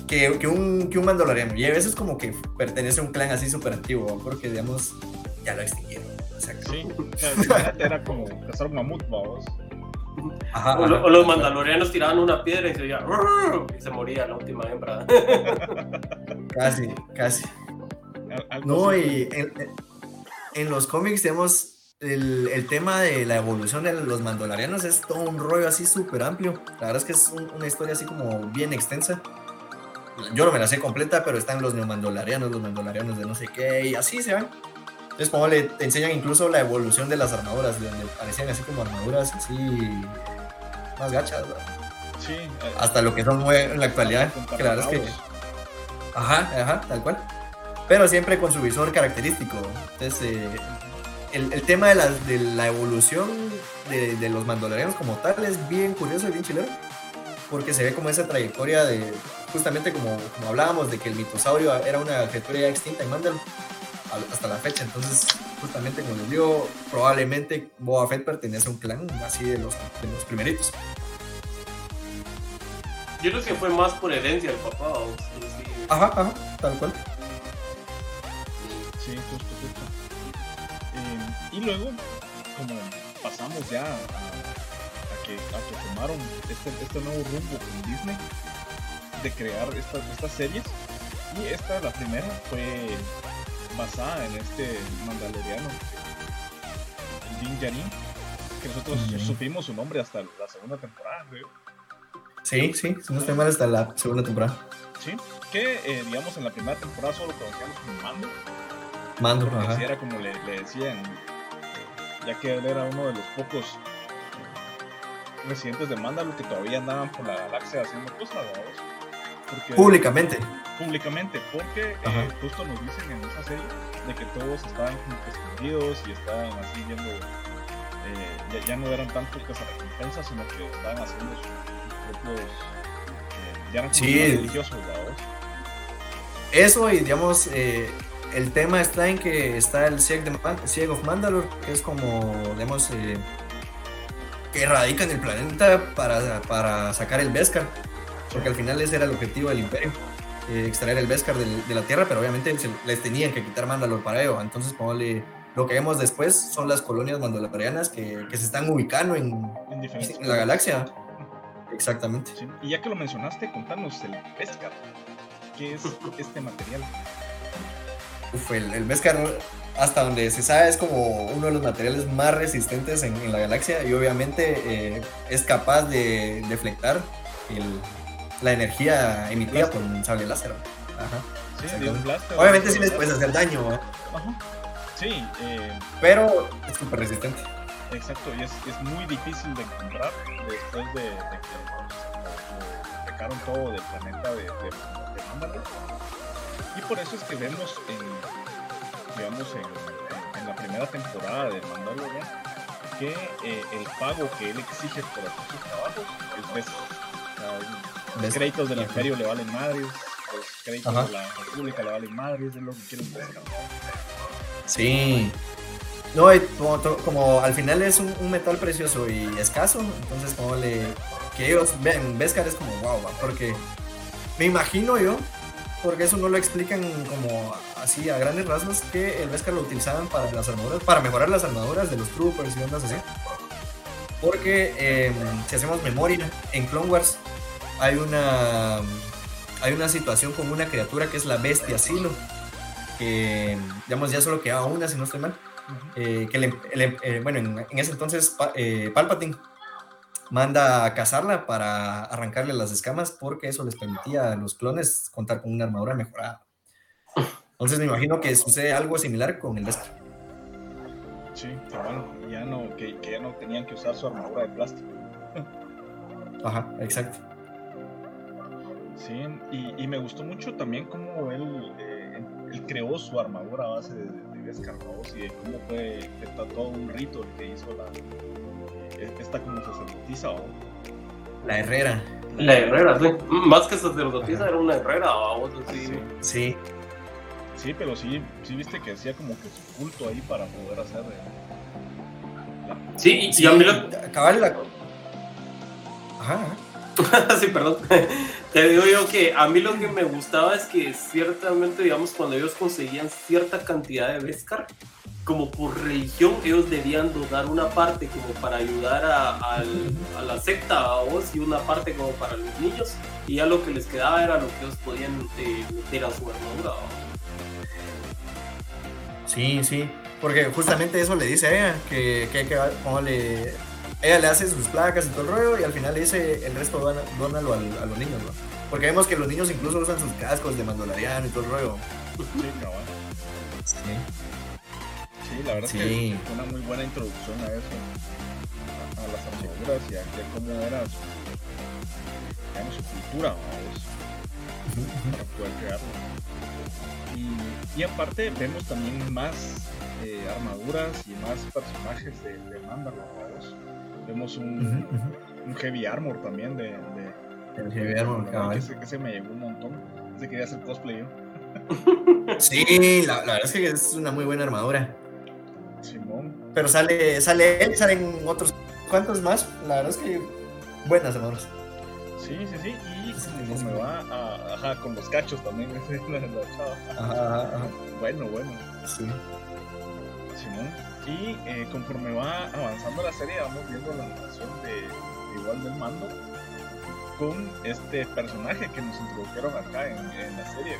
que, que un, que un mandaloriano. Y a veces como que pertenece a un clan así súper antiguo, porque, digamos, ya lo extinguieron. O sea, Sí, era como cazar un mamut, vamos. ajá, O, lo- ajá. o los mandalorianos tiraban una piedra y se oía y se moría la última hembra. Casi, casi. Al- No, y en, en los cómics tenemos el, el tema de la evolución de los mandalorianos, es todo un rollo así súper amplio. La verdad es que es un- una historia así como bien extensa. Yo no me la sé completa, pero están los neomandalorianos, los mandalorianos de no sé qué, y así se van. Entonces, como le te enseñan incluso la evolución de las armaduras, de donde parecían así como armaduras así más gachas, ¿verdad? Sí, eh, hasta lo que son muy en la actualidad. Que la verdad es que. Ajá, ajá, tal cual. Pero siempre con su visor característico. Entonces, eh, el, el tema de la, de la evolución de, de los mandalorianos como tal es bien curioso y bien chileno. Porque se ve como esa trayectoria de, justamente como, como hablábamos, de que el mitosaurio era una criatura ya extinta en Mandalore al- hasta la fecha. Entonces, justamente como les digo, probablemente Boba Fett pertenece a un clan así de los, de los primeritos. Yo creo que fue más por herencia del papá. o sí, sí. Ajá, ajá, tal cual. Sí, justo, justo. Eh, y luego, como pasamos ya a, a que, a que tomaron este, este nuevo rumbo con Disney de crear estas, estas series, y esta, la primera, fue basada en este mandaloriano, el Din Djarin, que nosotros supimos su nombre hasta la segunda temporada, creo. Sí, sí, no estoy mal hasta la segunda temporada. Sí, que eh, digamos en la primera temporada solo conocíamos como Mando, Mando, porque ajá. era como le, le decían, eh, ya que él era uno de los pocos eh, residentes de Mandalore que todavía andaban por la galaxia haciendo cosas, ¿verdad? Públicamente. Públicamente, porque eh, justo nos dicen en esa serie de que todos estaban como que escondidos y estaban así viendo, eh, ya, ya no eran tanto recompensas, sino que estaban haciendo sus, propios, eh, ya eran como Sí. religiosos, ¿verdad? Eso y digamos, eh, el tema está en que está el Sieg, de of Mandalore, que es como, digamos, eh, que radica en el planeta para, para sacar el Beskar, porque al final ese era el objetivo del imperio, eh, extraer el Beskar del- de, la Tierra, pero obviamente se- les tenían que quitar Mandalore para ello, entonces como le- lo que vemos después son las colonias mandalorianas que, que se están ubicando en, En en la galaxia. Exactamente. Sí, Y ya que lo mencionaste, contanos el Beskar. ¿Qué es este material? Uf, el, el Beskar, hasta donde se sabe, es como uno de los materiales más resistentes en, en la galaxia y obviamente eh, es capaz de deflectar el- la energía emitida por un sable láser. Ajá. Sí, de un blaster. Obviamente sí les puedes hacer daño, ¿no? Ajá. Sí, eh, pero es súper resistente. exacto. Y es, es muy difícil de encontrar después de, de que eh, sacaron todo del planeta de, de, de. Y por eso es que vemos en, digamos, en, en- la primera temporada de Mandalore que eh, el pago que él exige por hacer sus trabajos es Beskar. O sea, Los créditos del imperio le valen madres, los créditos Ajá. de la república le valen madres, es lo que quieren. Sí. No, como, como al final es un, un metal precioso y escaso, entonces como le... Que ellos ven, Beskar es como wow, porque me imagino yo, porque eso no lo explican como así a grandes rasgos, que el Beskar lo utilizaban para las armaduras, para mejorar las armaduras de los troopers y ondas así. Porque eh, si hacemos memoria, en Clone Wars hay una, hay una situación con una criatura que es la bestia Silo que digamos ya solo quedaba una si no estoy mal eh, que le- le- eh, bueno en, en ese entonces Pa- Palpatine manda a cazarla para arrancarle las escamas porque eso les permitía a los clones contar con una armadura mejorada entonces me imagino que sucede algo similar con el Beskar Sí, bueno, ya no, que, que ya no tenían que usar su armadura de plástico. Ajá, exacto. Sí, y, y me gustó mucho también cómo él, eh, él creó su armadura a base de, de Beskar, y de cómo fue está todo un rito el que hizo la, esta como sacerdotisa, ¿o? La herrera. La herrera, sí. Más que sacerdotisa, era una herrera, ¿o? Sí. Sí. sí. Sí, pero sí, sí viste que hacía como que su culto ahí para poder hacer. eh, la- Sí, y, a mí lo, cabal, la- Ajá. sí, perdón. Te digo yo que a mí lo que me gustaba es que ciertamente, digamos, cuando ellos conseguían cierta cantidad de Beskar, como por religión, ellos debían donar una parte como para ayudar a, al- a la secta, a vos, y una parte como para los niños, y ya lo que les quedaba era lo que ellos podían eh, meter a su armadura. Sí, sí. Porque justamente eso le dice a ella, que, que, que como le, ella le hace sus placas y todo el rollo, y al final le dice el resto dona- dónalo al- a, los niños, ¿no? Porque vemos que los niños incluso usan sus cascos de mandaloriano y todo el rollo. Sí, cabal. Sí. Sí, la verdad Sí. es que fue una muy buena introducción a eso, a, a las armaduras y a, a cómo era su, digamos, su cultura, para poder crearlo. Y, y aparte vemos también más eh, armaduras y más personajes de, de. Vemos un, heavy armor también de, de, El heavy armor, que ese me llegó un montón. Ese quería hacer cosplay yo. Sí, la, la verdad es que es una muy buena armadura. Pero sale, sale él y salen otros cuantos más. La verdad es que buenas armaduras. Sí, sí, sí. Y Sí, conforme sí. va a, ajá, con los cachos también. la, la chava. Ajá. Bueno, bueno. Sí. Simón. Y eh, conforme va avanzando la serie, vamos viendo la relación de igual del mando con este personaje que nos introdujeron acá en, en la serie,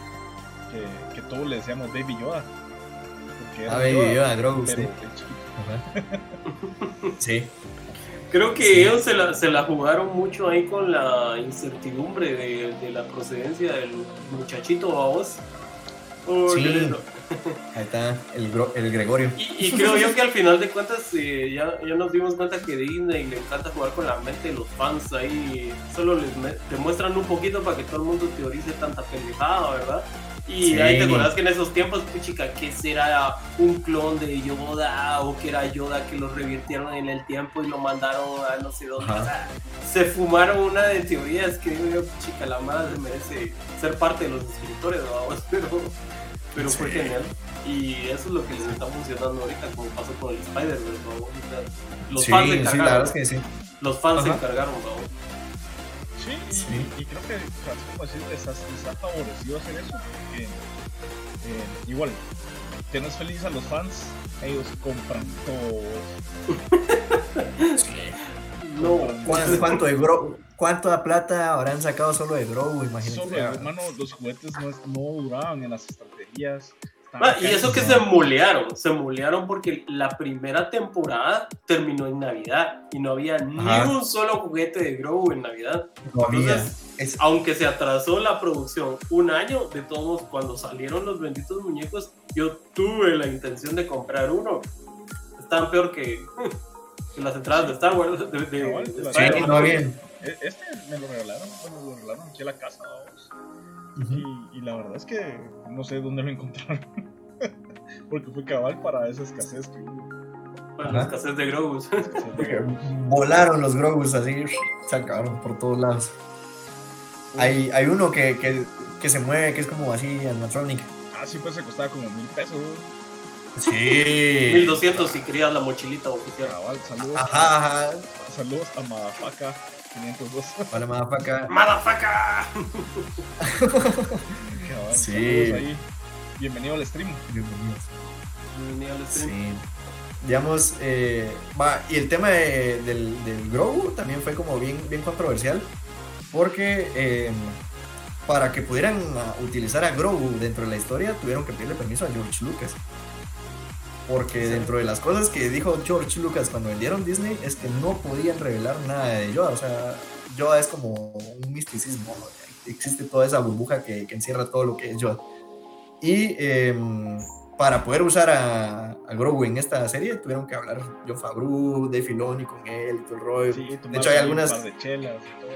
que, que todos le decíamos Baby Yoda. Porque Ah, Baby Yoda, Grogu, sí. chiquito. Ajá. Sí. Creo que ellos se la, se la jugaron mucho ahí con la incertidumbre de, de la procedencia del muchachito. Oh, Sí. Ahí está el, el Gregorio. Y, y creo yo que al final de cuentas eh, ya, ya nos dimos cuenta que Disney le encanta jugar con la mente de los fans ahí. Solo les me- demuestran un poquito para que todo el mundo teorice tanta pendejada, ¿verdad? Y Sí. ahí te acordás que en esos tiempos, puchica, que será un clon de Yoda o que era Yoda que lo revirtieron en el tiempo y lo mandaron a no sé dónde. Ajá. O sea, se fumaron una de teorías que digo yo, chica, la madre merece ser parte de los escritores, vamos, pero, pero fue genial. Y eso es lo que les está funcionando ahorita, como pasó con el Spider-Man, Los sí, fans se la encargaron. verdad es que sí. Los fans se encargaron. Sí, y, Sí. y creo que, decir, les ha, les ha favorecido hacer eso, porque eh, igual, tienes feliz a los fans, ellos compran todo. No, ¿Cuánto, cuánto de Grogu? ¿Cuánta plata habrán sacado solo de Grogu? Imagínate. Solo, hermano, los juguetes no, es- no duraban en las estrategias. Ah, y eso que se molearon, se molearon porque la primera temporada terminó en Navidad y no había Ajá. ni un solo juguete de Grogu en Navidad. No. Entonces, Es- aunque se atrasó la producción un año, de todos cuando salieron los benditos muñecos, yo tuve la intención de comprar uno. Estaban peor que, que las entradas de Star Wars. De, de- de Cabal, la- Sí, Spider-Man. no había. E- Este me lo regalaron, bueno, lo regalaron aquí a la casa. Y, y la verdad es que no sé dónde lo encontraron. Porque fue cabal para esa escasez que hubo. Para la escasez de Grogu. escasez de- Porque volaron los Grogus así, se acabaron por todos lados. Hay, hay uno que, que, que se mueve, que es como así, animatronic. Ah, sí, pues se costaba como mil pesos. Sí. 1200 si querías la mochilita oficial. Cabal, saludos. Ajá, ajá. Saludos a Madafaka 502. Hola. ¡Madafaca! Cabal, Sí. Ahí. Bienvenido al stream. Bienvenidos. Ni al stream. Sí. Digamos, eh, va, y el tema de- del, del Grogu también fue como bien, bien controversial, porque eh, para que pudieran ah, utilizar a Grogu dentro de la historia tuvieron que pedirle permiso a George Lucas. Porque dentro de las cosas que dijo George Lucas cuando vendieron Disney es que no podían revelar nada de Yoda. O sea, Yoda es como un misticismo. Existe toda esa burbuja que, que encierra todo lo que es Yoda. Y em, para poder usar a, a Grogu en esta serie, tuvieron que hablar John Favreau, Dave Filoni con él, todo el rollo. Sí, de hecho, hay un algunas. par de chelas y todo.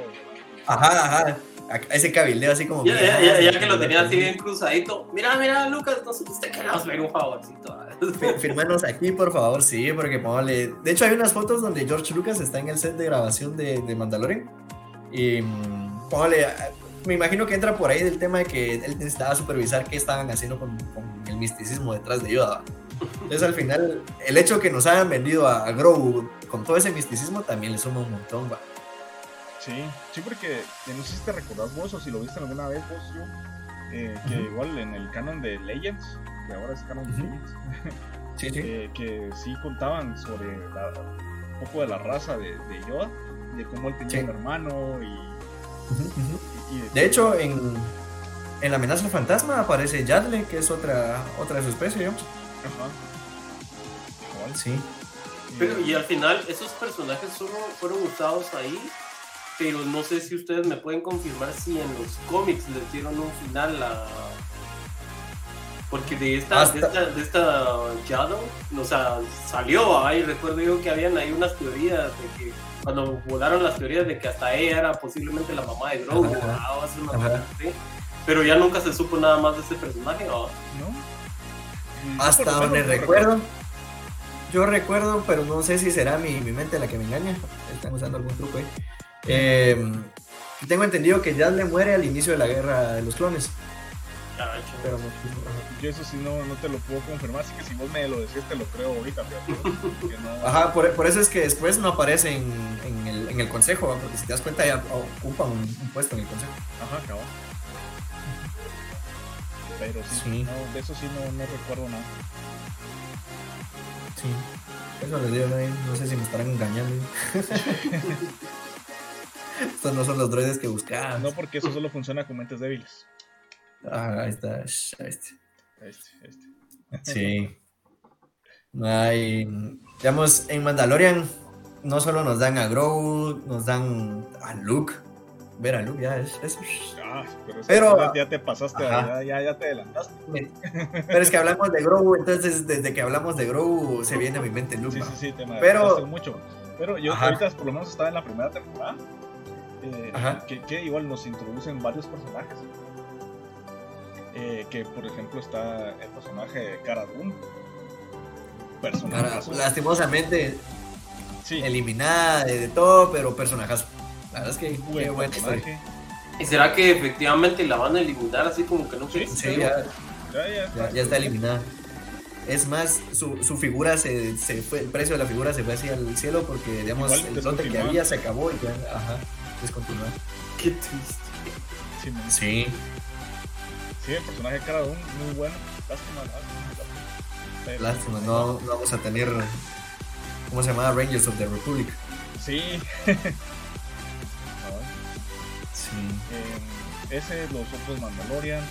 Ajá, ajá. a- Ese cabildeo así como. Ya, ya, ya, ya que lo tenía así bien cruzadito. Mira, mira, Lucas, nosotros te queremos ver un favorcito. Fir- Firmanos aquí, por favor, sí, porque póngale. De hecho, hay unas fotos donde George Lucas está en el set de grabación de, de Mandalorian. Y mm, póngale. ah, Me imagino que entra por ahí del tema de que él necesitaba supervisar qué estaban haciendo con, con el misticismo detrás de Yoda. Entonces, al final, el hecho que nos hayan vendido a, a Grogu con todo ese misticismo también le suma un montón, va. Sí, sí, porque eh, no sé si te recordás vos o si lo viste alguna vez vos, yo, eh, que igual en el canon de Legends, que ahora es Sí, sí. eh, que sí contaban sobre la- un poco de la raza de, de Yoda, de cómo él tenía Sí. un hermano y, De hecho, en, en la amenaza fantasma aparece Yadle, que es otra, otra de su especie, digamos. Ajá. Igual, Sí. Pero, y al final, esos personajes solo fueron usados ahí, pero no sé si ustedes me pueden confirmar si en los cómics les dieron un final a. Porque de esta, de Hasta- esta, de esta Shadow, o sea, salió ahí. Recuerdo yo que habían ahí unas teorías de que cuando volaron las teorías de que hasta ella era posiblemente la mamá de Grogu, Ajá. ah. Pero ya nunca se supo nada más de ese personaje, ¿no? Hasta donde no recuerdo. Yo recuerdo, pero no sé si será mi, mi mente la que me engaña. Están usando algún truco ahí. Eh, tengo entendido que Yadle muere al inicio de la guerra de los clones. Cacho. Pero no. Yo eso sí no, no te lo puedo confirmar, así que si vos me lo decís te lo creo ahorita, pero que no. Ajá, por, por eso es que después no aparece en, en el, en el consejo, ¿va? porque si te das cuenta ya ocupa un, un puesto en el consejo. Ajá, cabrón. Pero sí, Sí. No, de eso sí no, no recuerdo nada. Sí. Eso les digo, no, no sé si me estarán engañando. Estos no son los droides que buscaba. No, porque eso solo funciona con mentes débiles. Ah, ahí está. está. Este, este. Sí. Hay, digamos, en Mandalorian no solo nos dan a Grogu, nos dan a Luke. Ver a Luke ya es eso. Ah, pero, ya, te pasaste, ya, ya, ya te adelantaste. Pero es que hablamos de Grogu, entonces desde que hablamos de Grogu se viene a mi mente Luke. Sí, sí, sí, te Pero- mucho. Pero yo Ajá. ahorita por lo menos estaba en la primera temporada. eh, Ajá. que, que igual nos introducen varios personajes. Eh, que por ejemplo está el personaje de Cara Dune. Personaje. lastimosamente sí, eliminada de, de todo, pero personajazo. La verdad es que buen qué buena historia. ¿Y será que efectivamente la van a eliminar así como que no Sí, Sí, ya, Ya, ya, ya, ya está eliminada. Es más, su, su figura se, se fue, el precio de la figura se fue hacia el cielo porque, digamos, Igual el lote que había se acabó y ya, ajá, descontinuado. Qué triste. Sí, man. Sí. Sí, el personaje de Cara Dune, muy bueno. Lástima, lástima. Lástima, no, no vamos a tener, ¿cómo se llama? Rangers of the Republic. Sí. Ah, Sí. eh, ese, los otros Mandalorians. eh,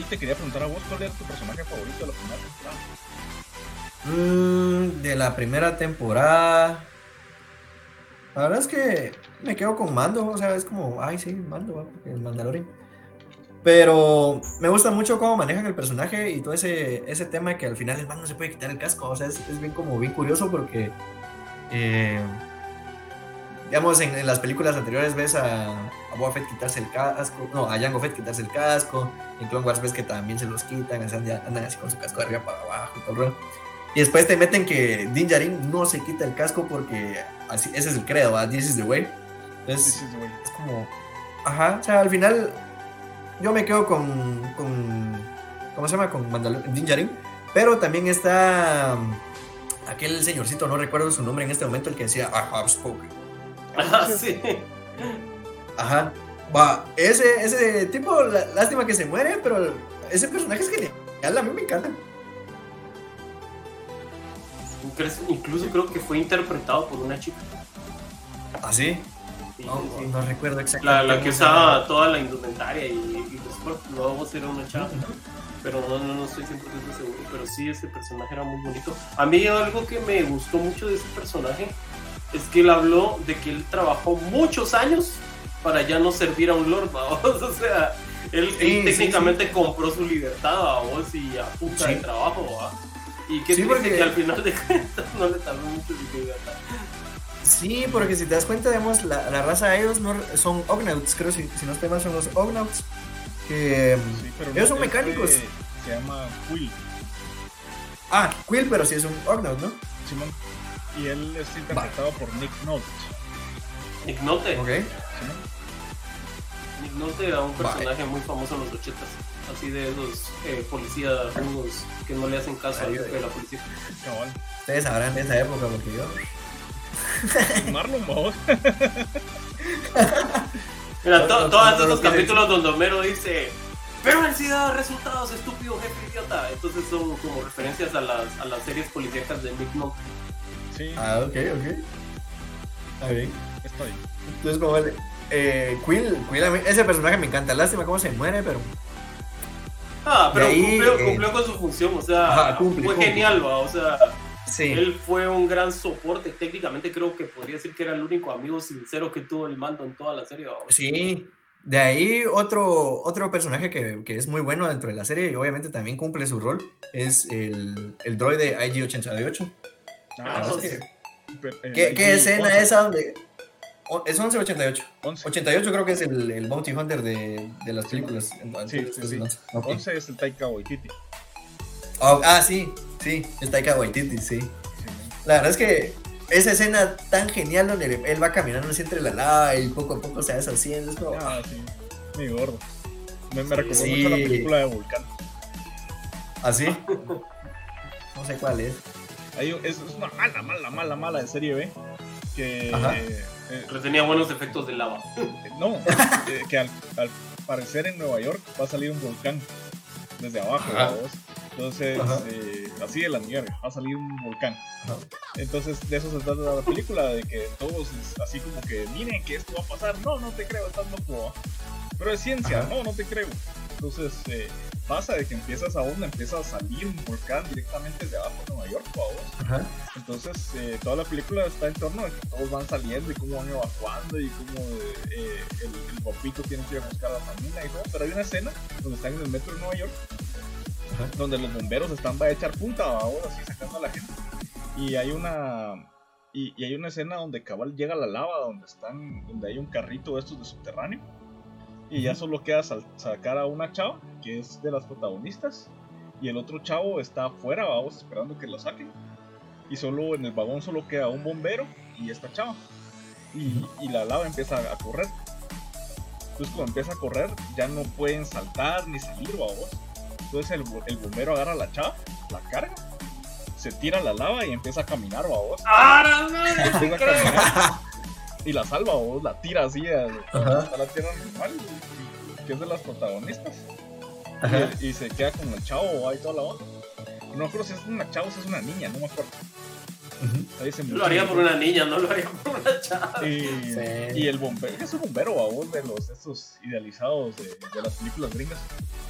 y te quería preguntar a vos, ¿cuál era tu personaje favorito de la primera temporada? Mm, de la primera temporada. La verdad es que me quedo con Mando, o sea, es como, ay, sí, Mando, el Mandalorian. Pero me gusta mucho cómo manejan el personaje y todo ese, ese tema de que al final el man no se puede quitar el casco. O sea, es, es bien como bien curioso porque, eh, digamos, en, en las películas anteriores ves a, a Boba Fett quitarse el casco, no, a Jango Fett quitarse el casco. En Clone Wars ves que también se los quitan, andan así con su casco de arriba para abajo y todo el rollo. Y después te meten que Din Djarin no se quita el casco porque así, ese es el credo, ¿va? This is the way. Entonces, sí, sí, güey. es como. Ajá, o sea, al final yo me quedo con. con ¿Cómo se llama? Con Djarin. Pero también está. um, aquel señorcito, no recuerdo su nombre en este momento, el que decía I have spoken. Ah, sí. Ajá. Va, ese, ese tipo, lá- lástima que se muere, pero ese personaje es genial. A mí me encanta. Incluso- creo que fue interpretado por una chica. ¿Ah, sí? Sí, No, sí, sí. no recuerdo exactamente. la que usaba toda la indumentaria y, y los cuerpos. Luego era una chava. Pero no, no, no estoy 100% seguro. Pero sí, ese personaje era muy bonito. A mí algo que me gustó mucho de ese personaje es que él habló de que él trabajó muchos años para ya no servir a un lord, vamos. O sea, él, Sí, sí, técnicamente compró su libertad a vos y a punta de Sí. trabajo, ¿va? Y que Sí, porque- que al final de cuentas no le tardó mucho su libertad. Sí, porque si te das cuenta, digamos, la, la raza de ellos no, son Ognauts, creo, si, si no estoy mal, son los Ognauts. Que. Sí, pero ellos son este mecánicos. Se llama Quill, Ah, Quill, pero sí es un Ognaut, ¿no? Simón. Y él es interpretado por Nick Nolte. Nick Nolte. Ok. Simón. Nick Nolte era un personaje muy famoso en los ochentas. Así de esos eh, policías rudos que no le hacen caso al Ay, de la policía. Cabal. Ustedes sabrán de esa época, porque yo. Marlon, vos. Mira, to- todos esos capítulos donde Homero dice pero sí da resultados, estúpido jefe idiota. Entonces son como referencias a las, a las series policíacas de Nick Nolte. Sí, Ah, ok, ok. Está bien. estoy. Entonces, como el, eh, Quill, Quill a mí- ese personaje me encanta. Lástima cómo se muere, pero. Ah, pero De ahí, cumplió, eh, cumplió con su función, o sea, Ajá, cumple, fue cumple. genial, ¿va? o sea, Sí. él fue un gran soporte. Técnicamente creo que podría decir que era el único amigo sincero que tuvo el mando en toda la serie. Sí. De ahí otro, otro personaje que, que es muy bueno dentro de la serie y obviamente también cumple su rol es el, el droide IG-88. Ah, verdad sí. eh, ¿Qué, qué escena 11, es esa donde.? ¿Es 11 o 88? 11. 88 creo que es el, el Bounty Hunter de, de las películas. Sí, Entonces, sí, sí. no sé. Ok. 11 es el Taika Waititi. Oh, ah, sí, sí, el Taika Waititi, sí. Sí, La verdad es que esa escena tan genial donde él va caminando así entre la lava y poco a poco se va deshaciendo. Es como, Ah, sí. Mi gordo. Me, me recordó Sí. mucho la película de Volcán. ¿Así? No sé cuál es. Hay un- es, es una mala, mala, mala, mala de serie B. Que. Ajá. eh, Pero tenía buenos efectos de lava. no, eh, que al, al parecer en Nueva York va a salir un volcán desde abajo. Entonces, eh, así de la mierda, va a salir un volcán. Ajá. Entonces, de eso se trata la película, de que todos es así como que, miren que esto va a pasar, no, no te creo, estás loco. Pero es ciencia, Ajá. no, no te creo. Entonces, eh, pasa de que empiezas a onda, empieza a salir un volcán directamente desde abajo de Nueva York. Ajá. Entonces, eh, toda la película está en torno a que todos van saliendo y cómo van evacuando y cómo eh, el, el guapito tiene que ir a buscar a la familia y todo. Pero hay una escena donde están en el metro de Nueva York. Donde los bomberos están para echar punta ahora, así sacando a la gente. Y hay una. Y, y hay una escena donde cabal llega la lava, donde están, donde hay un carrito de estos de subterráneo. Y ya solo queda sal- sacar a una chava, que es de las protagonistas. Y el otro chavo está afuera, vamos, esperando que lo saquen. Y solo en el vagón solo queda un bombero y esta chava. Y, y la lava empieza a correr. Entonces cuando empieza a correr ya no pueden saltar ni salir, vamos. Entonces el, el bombero agarra a la chava, la carga, se tira a la lava y empieza a caminar, vamos. ¡Ah, caminar y la salva, vos, la tira así a, la tierra normal, que es de las protagonistas. Y, y se queda con el chavo ahí toda la onda. No me acuerdo si es una chava o si es una niña, no me acuerdo. Lo haría por una niña, no lo haría por una chava. Y, Sí. y el bombero, es un bombero, babos, de los estos idealizados de, de las películas gringas.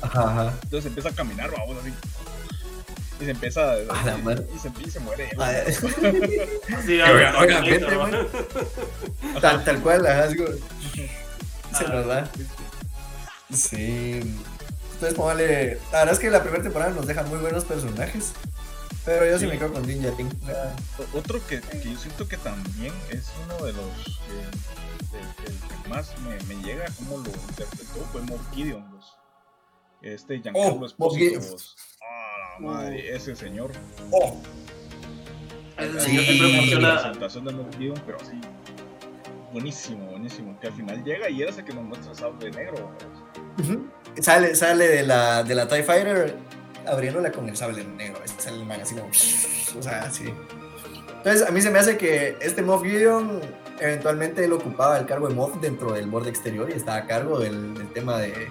Ajá, ajá. Entonces empieza a caminar, babos, así. Y se empieza a. A la madre. y, se, y se muere. él. Ah, Sí, Oiga, a- oiga, a- vete, a-. Tal, tal cual, es como- Se Ah, nos va. Sí. Entonces, póngale. La verdad es que la primera temporada nos deja muy buenos personajes. Pero yo sí, Sí. me quedo con sea, O- Otro que, que yo siento que también es uno de los. eh, de- del que más me, me llega como lo interpretó fue Moff Gideon. Los, este Giancarlo. Gideon. vos. Ah, la madre, ese señor. Oh, Ese Sí. señor siempre La funciona. presentación de Moff Gideon, pero así. Buenísimo, buenísimo. Que al final llega y eres el que nos muestra el sable negro. vos. ujú. Sale, sale de la, de la TIE Fighter abriéndola con el sable negro. Este sale el man así como. O sea, sí. Entonces, a mí se me hace que este Moff Gideon eventualmente él ocupaba el cargo de Moff dentro del borde exterior y estaba a cargo del, del tema de,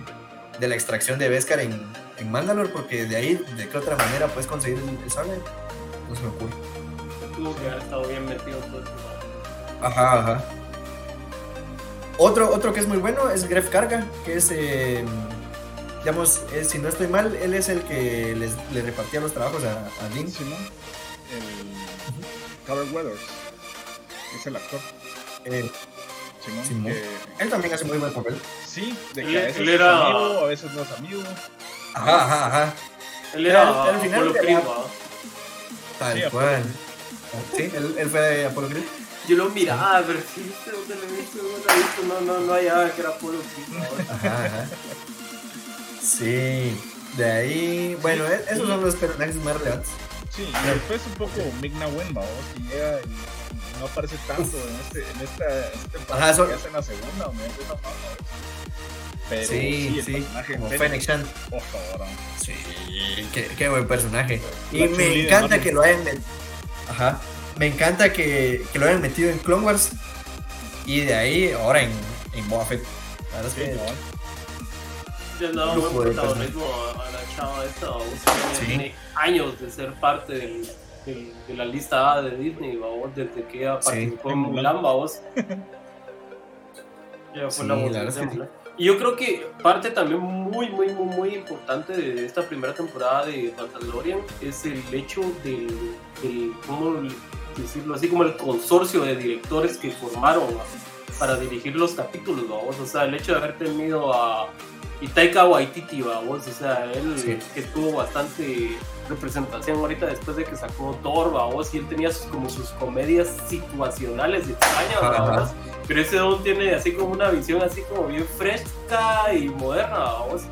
de la extracción de Beskar en, en Mandalore, porque de ahí, de qué otra manera puedes conseguir el, el sable, no se me ocurre. Tuvo que haber estado bien metido todo. Ajá, ajá. Otro, otro que es muy bueno es Gref Carga, que es, eh, digamos, eh, si no estoy mal, él es el que les, le repartía los trabajos a, a Link. Simón, el Carl Weathers. Es el actor. Eh, Simón, Simón. que- Él también hace muy buen papel. sí, de Él- que a veces él es era- amigo, a veces no es amigo. Ajá, ajá, ajá. Él era final Creed, la- ¿va? Tal Sí, cual. Sí, él, él fue de Apolo Creed. Yo lo miraba, pero sí, ¿viste dónde lo he visto? ¿Dónde lo he visto? No, no, no hallaba que era Apollo Creed. Ajá, ajá. Sí. De ahí, bueno, e- esos son los personajes más relevantes. Sí, y después un poco Migna Wen, vamos, que llega y, y no aparece tanto en, este, en esta, esta temporada Ajá, son- que hace en la segunda, o me esa ¿ves? Pero Sí, el sí, personaje como Fennec, Shan. por favor, Sí, qué, qué buen personaje. Y me encanta que lo hayan metido. Ajá. Me encanta que, que lo hayan metido en Clone Wars. Y de ahí, ahora en, en Boba Fett. La verdad es sí, que. Le han dado Lujo buen protagonismo a, a la chava esta, Sí. tiene años de ser parte del, del- de la lista A de Disney, ¿va? desde que ella Sí. participó en En Mulan, Mulan. ¿va? Ella fue Sí, la la es que. Y yo creo que parte también muy, muy, muy, muy importante de esta primera temporada de Mandalorian es el hecho del, del ¿cómo decirlo así? Como el consorcio de directores que formaron para dirigir los capítulos, vamos. O sea, el hecho de haber tenido a y Taika Waititi, vamos. O sea, él Sí. que tuvo bastante representación ahorita después de que sacó Thor, vamos. Y él tenía sus, como sus comedias situacionales extrañas, Ajá. vamos. Pero ese don tiene así como una visión así como bien fresca y moderna, vamos.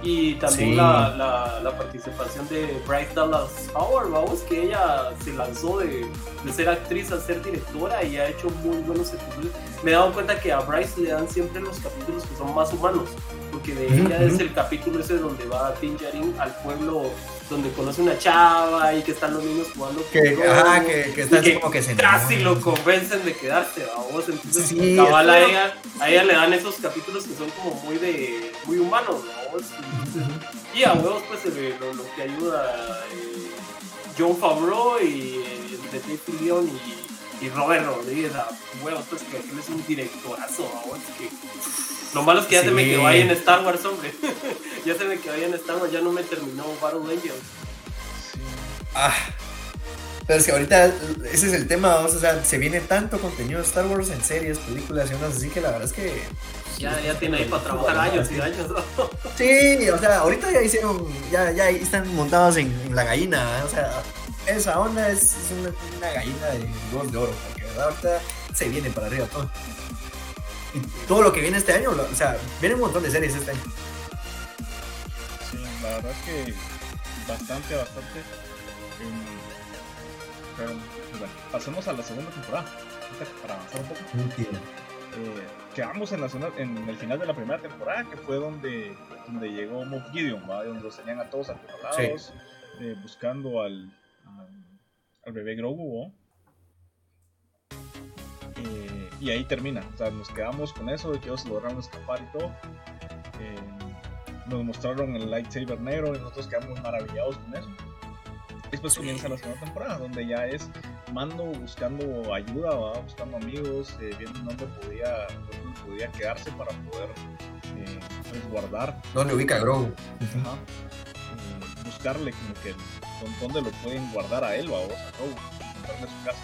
Y también Sí. la, la, la participación de Bryce Dallas Howard, vamos, que ella se lanzó de, de ser actriz a ser directora y ha hecho muy buenos episodios. Me he dado cuenta que a Bryce le dan siempre los capítulos que son más humanos, porque de ella es el capítulo ese donde va Din Djarin al pueblo donde conoce una chava y que están los niños jugando Que, fútbol. ajá, que, que está Y así que como que se casi lo convencen de quedarse, vamos. Entonces, Sí, cabal, a ella, a ella le dan esos capítulos que son como muy de muy humanos, vamos. Entonces, y a huevos, pues eh, lo, lo que ayuda eh, John Favreau y eh, de Dave Fillion y, y Robert Rodríguez, a huevos, pues que él es un directorazo, vamos. Que, lo malo es que ya se me quedó ahí en Star Wars, hombre. ya se me quedó ahí en Star Wars, ya no me terminó Battle Angels. Sí. Ah. Pero es que ahorita ese es el tema, o sea, se viene tanto contenido de Star Wars en series, películas y ondas, así que la verdad es que Ya, ya tiene ahí para trabajar años y años. ¿no? Sí, o sea, ahorita ya hicieron, ya, ya están montados en, en la gallina, o sea, esa onda es, es una, una gallina de huevos de oro, porque de verdad ahorita se viene para arriba todo. Y todo lo que viene este año, o sea, viene un montón de series este año. Sí, la verdad es que bastante, bastante. em, pero bueno, pasemos a la segunda temporada. Para avanzar un poco. Eh, quedamos en, la zona, en el final de la primera temporada, que fue donde, donde llegó Moff Gideon, ¿va? donde los tenían a todos acorralados, eh, buscando al, al bebé Grogu. Eh, y ahí termina, o sea, nos quedamos con eso de que ellos lograron escapar y todo. Eh, nos mostraron el lightsaber negro y nosotros quedamos maravillados con eso. Después comienza la segunda temporada, donde ya es Mando buscando ayuda, ¿va? buscando amigos, eh, viendo dónde podía, dónde podía quedarse para poder eh, resguardar, ¿Dónde ubica Grogu? ajá, eh, buscarle como que dó- dónde lo pueden guardar a él, o a Grogu, encontrarle su casa.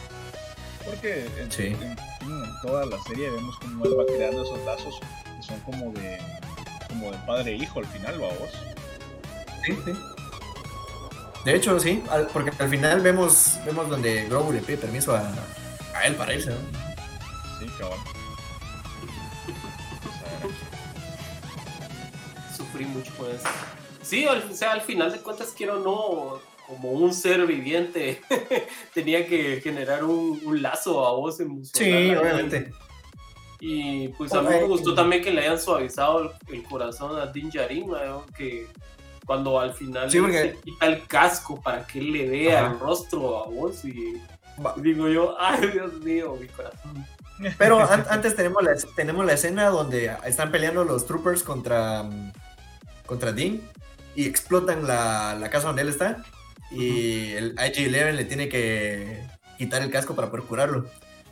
Porque en, Sí. en- en toda la serie vemos cómo él va creando esos lazos que son como de como de padre e hijo al final, ¿va vos? Sí, sí. De hecho, sí, al- porque al final vemos, vemos donde Grogu le pide permiso a, a él para irse, ¿no? Sí, cabal. Sufrí mucho con eso. Sí, o sea, al final de cuentas, quiero o no, como un ser viviente, tenía que generar un, un lazo a vos emocional. Sí, obviamente. Y pues a mí me gustó también que le hayan suavizado el, el corazón a Din Djarin, ¿no? que cuando al final Sí, porque- se quita el casco para que él le vea Ajá. el rostro a vos y Va- digo yo, ay Dios mío, mi corazón. Pero an- antes tenemos la, tenemos la escena donde están peleando los troopers contra, contra Dean y explotan la, la casa donde él está. Y el IG-11 le tiene que quitar el casco para poder curarlo.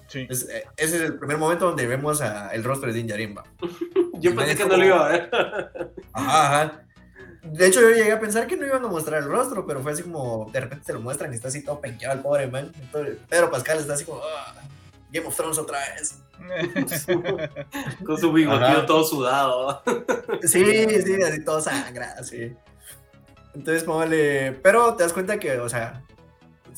Sí. Entonces, eh, ese es el primer momento donde vemos a- el rostro de Din Djarin. Yo pensé que no lo iba a ver. Ajá, ajá. De hecho, yo llegué a pensar que no iban a mostrar el rostro, pero fue así como de repente te lo muestran y está así todo penqueado el pobre man. Entonces, Pedro Pascal está así como, "Ah, Game of Thrones otra vez. Con su bigotillo todo sudado. Sí, sí, así todo sangra, sí. Entonces, póngale. Pero te das cuenta que, o sea,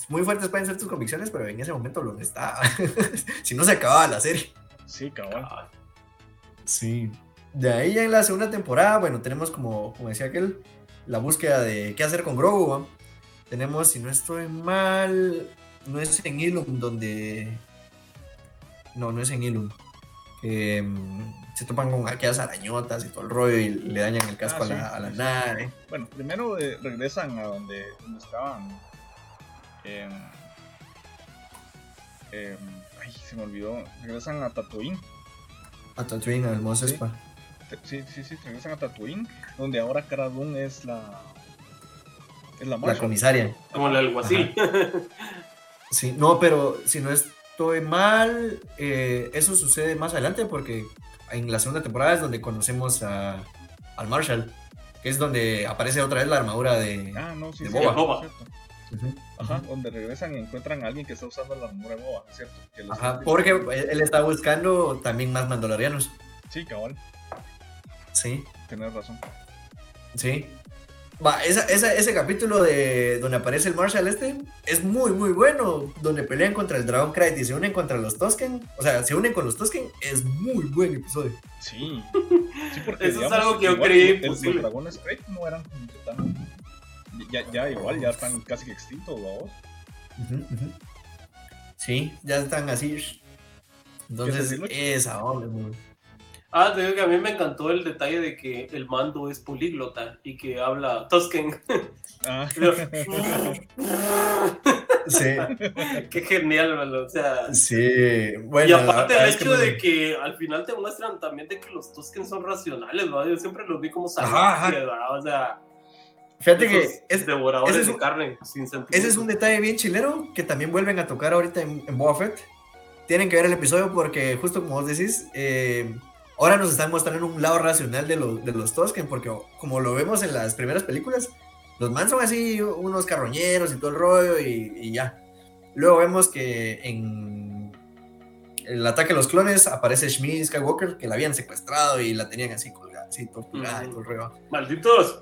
muy fuertes pueden ser tus convicciones, pero en ese momento lo está. si no se acababa la serie. Sí, cabal. Sí. De ahí en la segunda temporada, bueno, tenemos como, como decía aquel, la búsqueda de qué hacer con Grogu. Tenemos, si no estoy mal, no es en Ilum donde. No, no es en Ilum. Mm, se topan con aquellas arañotas y todo el rollo y le dañan el casco Ah, a, la, sí, a la sí. nave. Bueno, primero eh, regresan a donde, donde estaban. em, em, ay, se me olvidó. Regresan a Tatooine. A Tatooine, al Mos Sí. Espa. Sí, sí, sí, regresan a Tatooine. Donde ahora Cara Dune es la. Es la La comisaria. Como el alguacil. Sí, no, pero si no estoy mal, eh, eso sucede más adelante porque en la segunda temporada es donde conocemos a, al Marshall, que es donde aparece otra vez la armadura de... Ah, no, sí, De sí, Boba. Boba. Ajá, donde regresan y encuentran a alguien que está usando la armadura de Boba, ¿cierto? Que Ajá, está- porque él está buscando también más mandalorianos. Sí, cabal, Sí, tenés razón. sí. Va, esa- esa- ese capítulo de donde aparece el Marshall este es muy, muy bueno. Donde pelean contra el Dragon Knight y se unen contra los Tosken. O sea, se unen con los Tosken. Es muy buen episodio. Sí, sí porque Eso es algo que yo creí. Los dragones Krayt no eran tan. Ya, ya igual, ya están casi que extintos, ¿no? Sí, ya están así. Entonces, esa onda es muy. Ah, te digo que a mí me encantó el detalle de que el mando es políglota y que habla Tusken. Ah, Sí, Qué genial, man, o sea. sí. Bueno, y aparte la el hecho me- de que al final te muestran también de que los Tusken son racionales, ¿no? Yo siempre los vi como salvajes. ¿verdad? O sea, Fíjate que es- devoradores ese es de un- carne sin sentido. ese es un detalle bien chilero que también vuelven a tocar ahorita en, en Boba Fett. Tienen que ver el episodio porque, justo como vos decís, eh, ahora nos están mostrando un lado racional de, los de los Tosken, porque como lo vemos en las primeras películas, los man son así unos carroñeros y todo el rollo y, y ya. Luego vemos que en el ataque a los clones aparece Shmi Skywalker, que la habían secuestrado y la tenían así colgada, así torturada y todo el rollo. Malditos.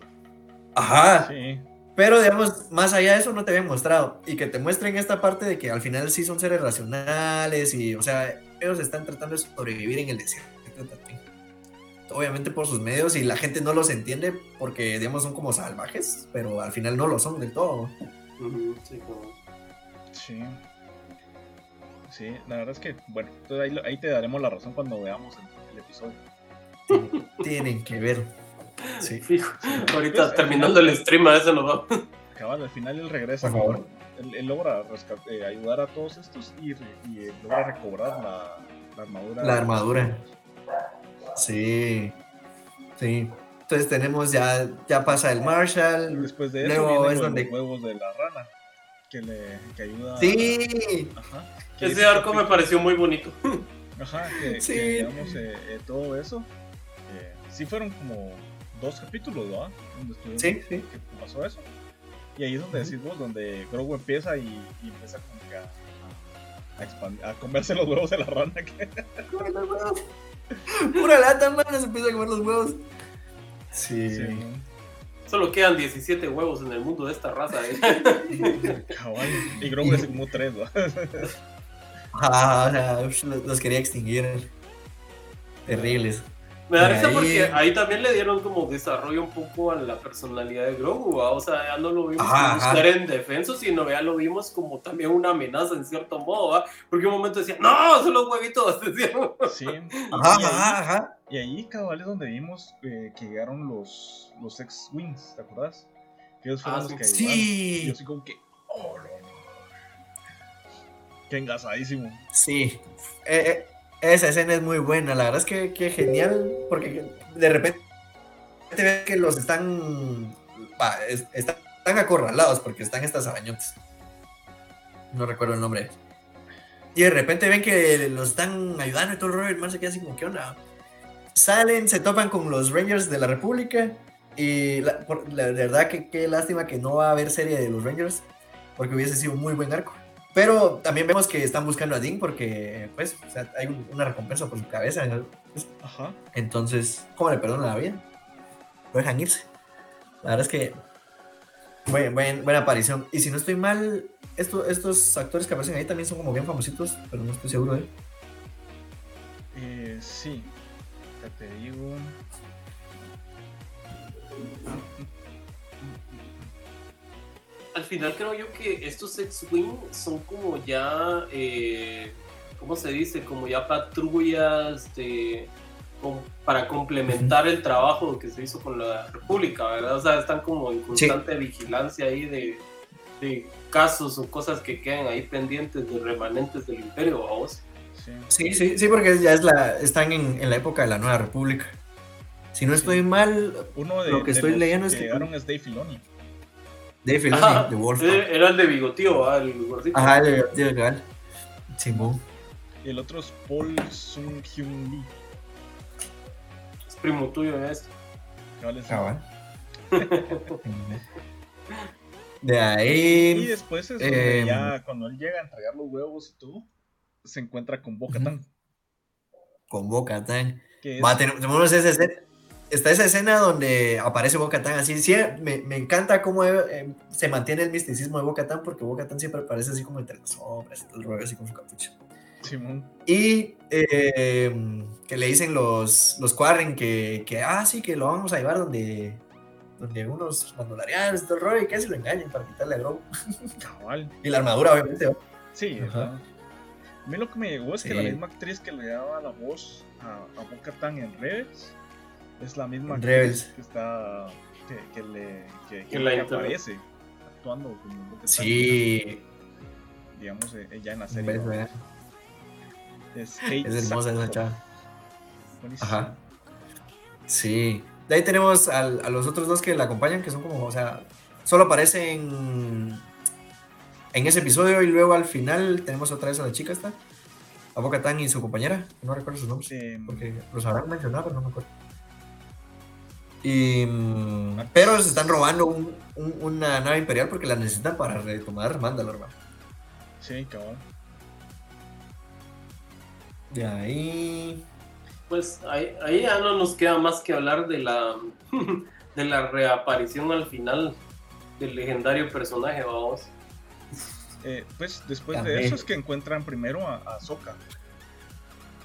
Ajá. sí, Pero digamos, más allá de eso no te habían mostrado. Y que te muestren esta parte de que al final sí son seres racionales y, o sea, ellos están tratando de sobrevivir en el desierto. Obviamente por sus medios y la gente no los entiende porque, digamos, son como salvajes, pero al final no lo son del todo. Sí, como- sí. Sí, la verdad es que, bueno, entonces ahí, ahí te daremos la razón cuando veamos el, el episodio. Tienen, tienen que ver. Sí. Fijo. Ahorita terminando el stream, a eso nos va. Cabal, al final él regresa. Por favor. Él, él logra eh, ayudar a todos estos y, eh, logra recobrar la, la armadura. La armadura. Sí. Sí. Entonces tenemos ya, ya pasa el Y Marshall. después de eso Luego es los donde- huevos de la rana que le que ayuda. Sí. Ajá. que Ese arco me pareció muy bonito. Ajá, que, Sí. que, digamos eh, eh, todo eso. eh, sí fueron como dos capítulos, ¿verdad? Donde Sí, sí. que pasó eso. Y ahí es donde decís vos, donde Grogu empieza y, y empieza como que a, a, expandir- a comerse los huevos de la rana. Que, Pura lata, mano, se empieza a comer los huevos. Sí. sí, Solo quedan 17 huevos en el mundo de esta raza. ¿eh? Y Grogu es como tres, ¿verdad? Ah, o sea, ush, los, los quería extinguir. Terribles. Me da risa ahí- porque ahí también le dieron como desarrollo un poco a la personalidad de Grogu, ¿va? o sea, ya no lo vimos Ajá, como ajá. ser indefenso, sino ya lo vimos como también una amenaza en cierto modo, ¿va? porque un momento decía, no, son los huevitos, decía. Sí. Y, Ajá, y ahí, ajá, ajá. y ahí, cabal, es donde vimos eh, que llegaron los, los X-Wings, ¿te acuerdas? Que ellos fueron Ah, los sí. que ayudaron. Y Sí, yo así como que. Oh, no, no. Qué engasadísimo. sí. Eh, eh, esa escena es muy buena, la verdad es que, que genial, porque de repente te ves que los están, están, acorralados porque están estas arañotas. No recuerdo el nombre. Y de repente ven que los están ayudando y todo el rollo, el se queda así como, ¿qué onda? Salen, se topan con los Rangers de la República y la, por- la verdad que qué lástima que no va a haber serie de los Rangers porque hubiese sido un muy buen arco. Pero también vemos que están buscando a Dean porque, pues, o sea, hay una recompensa por su cabeza. pues, Ajá. entonces, ¿cómo le perdonan la vida? Lo dejan irse. La verdad es que, buen- buen- buena aparición. Y si no estoy mal, esto- estos actores que aparecen ahí también son como bien famositos, pero no estoy seguro de. Eh, sí. Ya te digo. Al final creo yo que estos X-Wing son como ya, eh, ¿cómo se dice? Como ya patrullas de, para complementar el trabajo que se hizo con la República, ¿verdad? O sea, están como en constante vigilancia ahí de, de casos o cosas que quedan ahí pendientes de remanentes del imperio, vamos. Sí. Sí, sí, sí, porque ya es la, están en, en la época de la Nueva República. Si no estoy mal, Uno de, Lo que de estoy los leyendo es que- llegaron es Dave Filoni. Dave Filoni, Ajá, de Wolf. eh, Era el de Bigotío, el gordito. Ajá, de, de legal. Simón. Y el otro es Paul Sung Hyun Lee. Es primo tuyo en esto. cabal, es- Cabal. De Y ahí. después es donde Em, ya cuando él llega a entregar los huevos y todo, se encuentra con Boca Tan. Con Boca Tan. Va, tenemos tenemos esa escena. Está esa escena donde aparece Boca Tan así. Sí, me, me encanta cómo eh, se mantiene el misticismo de Boca Tan, porque Boca Tan siempre aparece así como entre las sombras y todo el rollo, así con su capucha. Simón. Y eh, que le dicen los, los Quarren que, que, ah, sí, que lo vamos a llevar donde, donde unos mandalorianos y todo el rollo, y que se lo engañen para quitarle a Grogu. Cabal. Y la armadura, obviamente. ¿no? Sí, Ajá. A mí lo que me llegó es que la misma actriz que le daba la voz a, a Boca Tan en Rebels es la misma Rebels. que está. que, que le. que, que Que la que interpreta. aparece actuando como Tan. Sí, Digamos, eh, ya en la serie. Es, Kate Es hermosa esa chava. Buenísimo. Ajá. Sí. De ahí tenemos al- a los otros dos que la acompañan, que son como, o sea, solo aparecen en ese episodio y luego al final tenemos otra vez a la chica esta, a Boca Tan y su compañera, que no recuerdo sus nombres, Em, porque los habrán mencionado, pero no me acuerdo. Y, mm, pero se están robando un- un- una nave imperial porque la necesitan para retomar Mandalor. sí, cabal. De ahí. Pues ahí, ahí ya no nos queda más que hablar de la, de la reaparición al final del legendario personaje, vamos. Eh, pues después También. de eso es que encuentran primero a, a Sokka.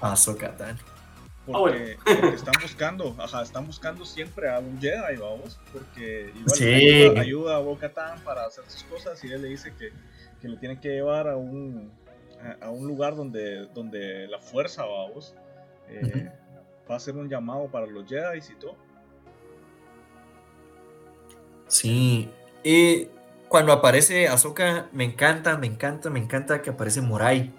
A Ahsoka Tano. Porque, porque están buscando, ajá, están buscando siempre a un Jedi, vamos, porque igual Sí. ayuda, ayuda a Bo Katan para hacer sus cosas y él le dice que, que le tiene que llevar a un, a, a un lugar donde, donde la fuerza, vamos, eh, va a hacer un llamado para los Jedi y todo. Sí. Y cuando aparece Ahsoka, me encanta, me encanta, me encanta que aparece Morai.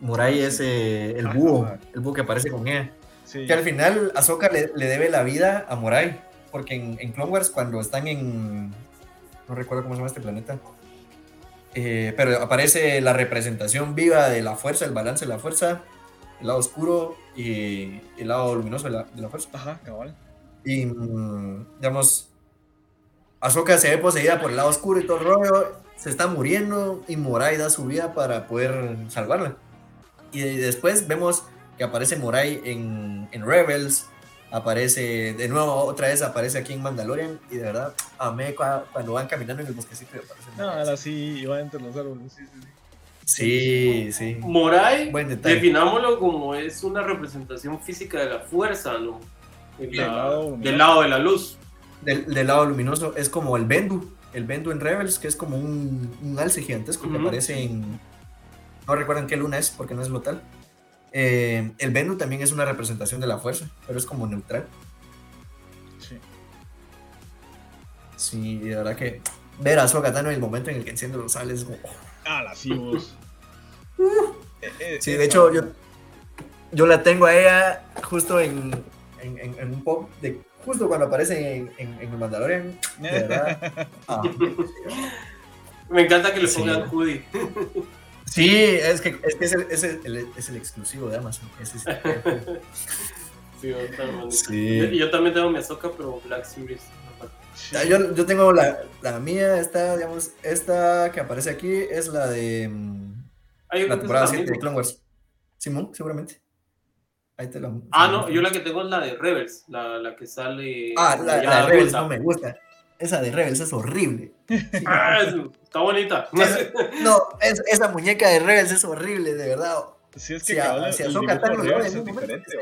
Morai Ah, es sí. eh, el Ajá. búho, el búho que aparece con ella. Sí, Que al final Ahsoka le, le debe la vida a Morai. Porque en, en Clone Wars, cuando están en. No recuerdo cómo se llama este planeta. eh, pero aparece la representación viva de la fuerza, el balance de la fuerza, el lado oscuro y el lado luminoso de la, de la fuerza. ajá, cabal. Y, mm, digamos, Ahsoka se ve poseída por el lado oscuro y todo el rollo, se está muriendo y Morai da su vida para poder salvarla. Y después vemos que aparece Morai en, en Rebels, aparece de nuevo, otra vez aparece aquí en Mandalorian y de verdad amé cua- cuando van caminando en el bosquecito y aparece No, ahora sí iba entre los árboles, sí, sí, sí. Sí, sí. Detalle. definámoslo como es una representación física de la fuerza, ¿no? La- Del lado del lado de la luz. Del, del lado luminoso es como el Bendu, el Bendu en Rebels, que es como un, un alce gigantesco que aparece en. No recuerdan qué luna es, porque no es local. Eh, el Bendu también es una representación de la fuerza, pero es como neutral. sí. Sí, de verdad que ver a Ahsoka Tano en el momento en el que enciende los sales es como. oh. Ah, la sí, vos. Eh, eh, Sí, de hecho, yo, yo la tengo a ella justo en, en, en- en un pop de. Justo cuando aparece en, en, en el Mandalorian, de verdad. Ah, Me encanta que le Sí. pongan hoodie. Sí, es que, es, que es, el, es, el, es el exclusivo de Amazon. Es el- Sí, yo también. Sí. Yo, yo también tengo mi Ahsoka, pero Black Series. Sí. Ah, Yo, yo tengo la, la mía, esta, digamos, esta que aparece aquí es la de. mm, Ah, La temporada esa 7 de. Clone Wars. Simón, seguramente. Ahí te la. Ah, no, yo la que tengo es la de Rebels, la, la que sale. Ah, la, de Rebels no me gusta. Esa de Rebels es horrible. Ah, es- está bonita. No, es- esa muñeca de Rebels es horrible, de verdad. Sí, es que Si a- si Ahsoka en es momento, diferente.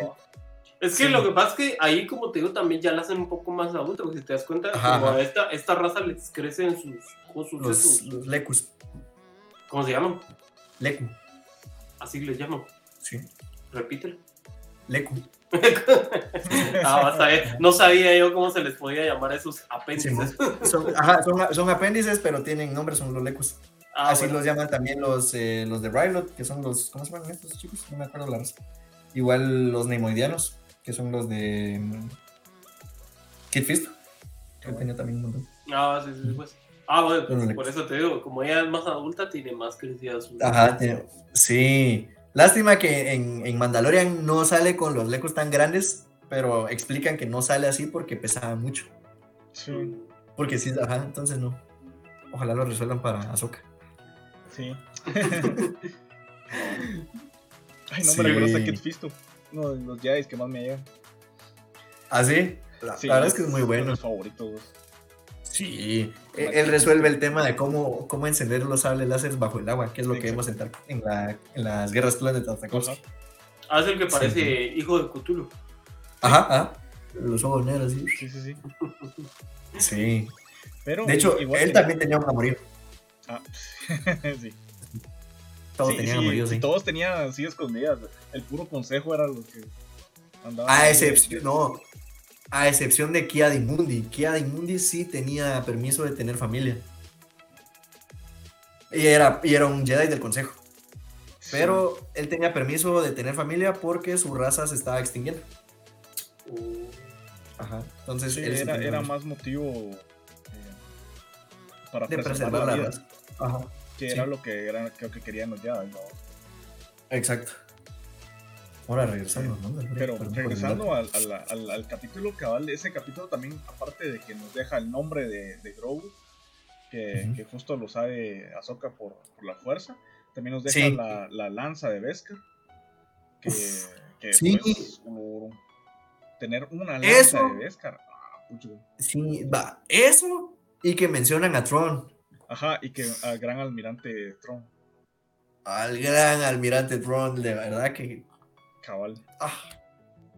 Es que Sí. lo que pasa es que ahí, como te digo, también ya la hacen un poco más adulta, porque si te das cuenta, Ajá, como ajá. a esta, esta raza les crece en sus cosas, Los, Lecus. ¿cómo se llaman? Leku. Así les llaman. Sí. Repítelo. Leku. ah, vas a ver. No sabía yo cómo se les podía llamar a esos apéndices. Son, ajá, son, son apéndices, pero tienen nombres, son los Lecus. Ah, Así bueno. los llaman también los, eh, los de Rylot, que son los. ¿Cómo se llaman estos chicos? No me acuerdo la raza. Igual los Neimoidianos, que son los de. mm, Kid Fist. Que tenía también un montón. Ah, sí, sí, pues. Ah, bueno, los por eso te digo, como ella es más adulta, tiene más crecida su. Ajá, tiene- sí. Lástima que en, en Mandalorian no sale con los Lecus tan grandes, pero explican que no sale así porque pesaba mucho. Sí, Porque sí, ajá, entonces no. Ojalá lo resuelvan para Ahsoka. sí. Ay, no Sí. me recuerdo a Kid Fisto. Uno de los Jedi que más me llegan. ¿Ah, sí? La, Sí, la verdad es que es muy uno de bueno. mis favoritos. Sí. Él él resuelve el tema de cómo, cómo encender los sables láser bajo el agua, que es lo que vemos en, Tar- en, la- en las guerras clones de Tartakovsky. Ah, es el que parece Sí. hijo de Cthulhu. Ajá, ajá. Los ojos negros, sí. Sí, sí, sí. Sí. Pero, De hecho, igual él que- también tenía un amorío. Ah, sí. Todos Sí, tenían sí, amoríos, sí. Todos tenían así escondidas. El puro consejo era lo que andaba. A excepción, no. A excepción de Kia Mundi. Kia Mundi sí tenía permiso de tener familia. Y era, y era un Jedi del Consejo. Pero él tenía permiso de tener familia porque su raza se estaba extinguiendo. Uh, Ajá. Entonces Sí, él sí era, era más motivo eh, para de preservar, preservar la la raza. Ajá. que sí. era lo que, era, creo que querían los Jedi. ¿no? Exacto. Ahora regresando, ¿no? Pero por regresando al, al, al, al capítulo cabal, ese capítulo también, aparte de que nos deja el nombre de, de Grogu, que, justo lo sabe Ahsoka por, por la fuerza, también nos deja Sí. la, la lanza de Beskar, que, que sí. pues, uh, tener una lanza Eso. de Beskar, ah. Sí, va. Eso. Y que mencionan a Tron. ajá, y que al gran almirante Tron, Al gran almirante Tron. De verdad que. Cabal. Ah,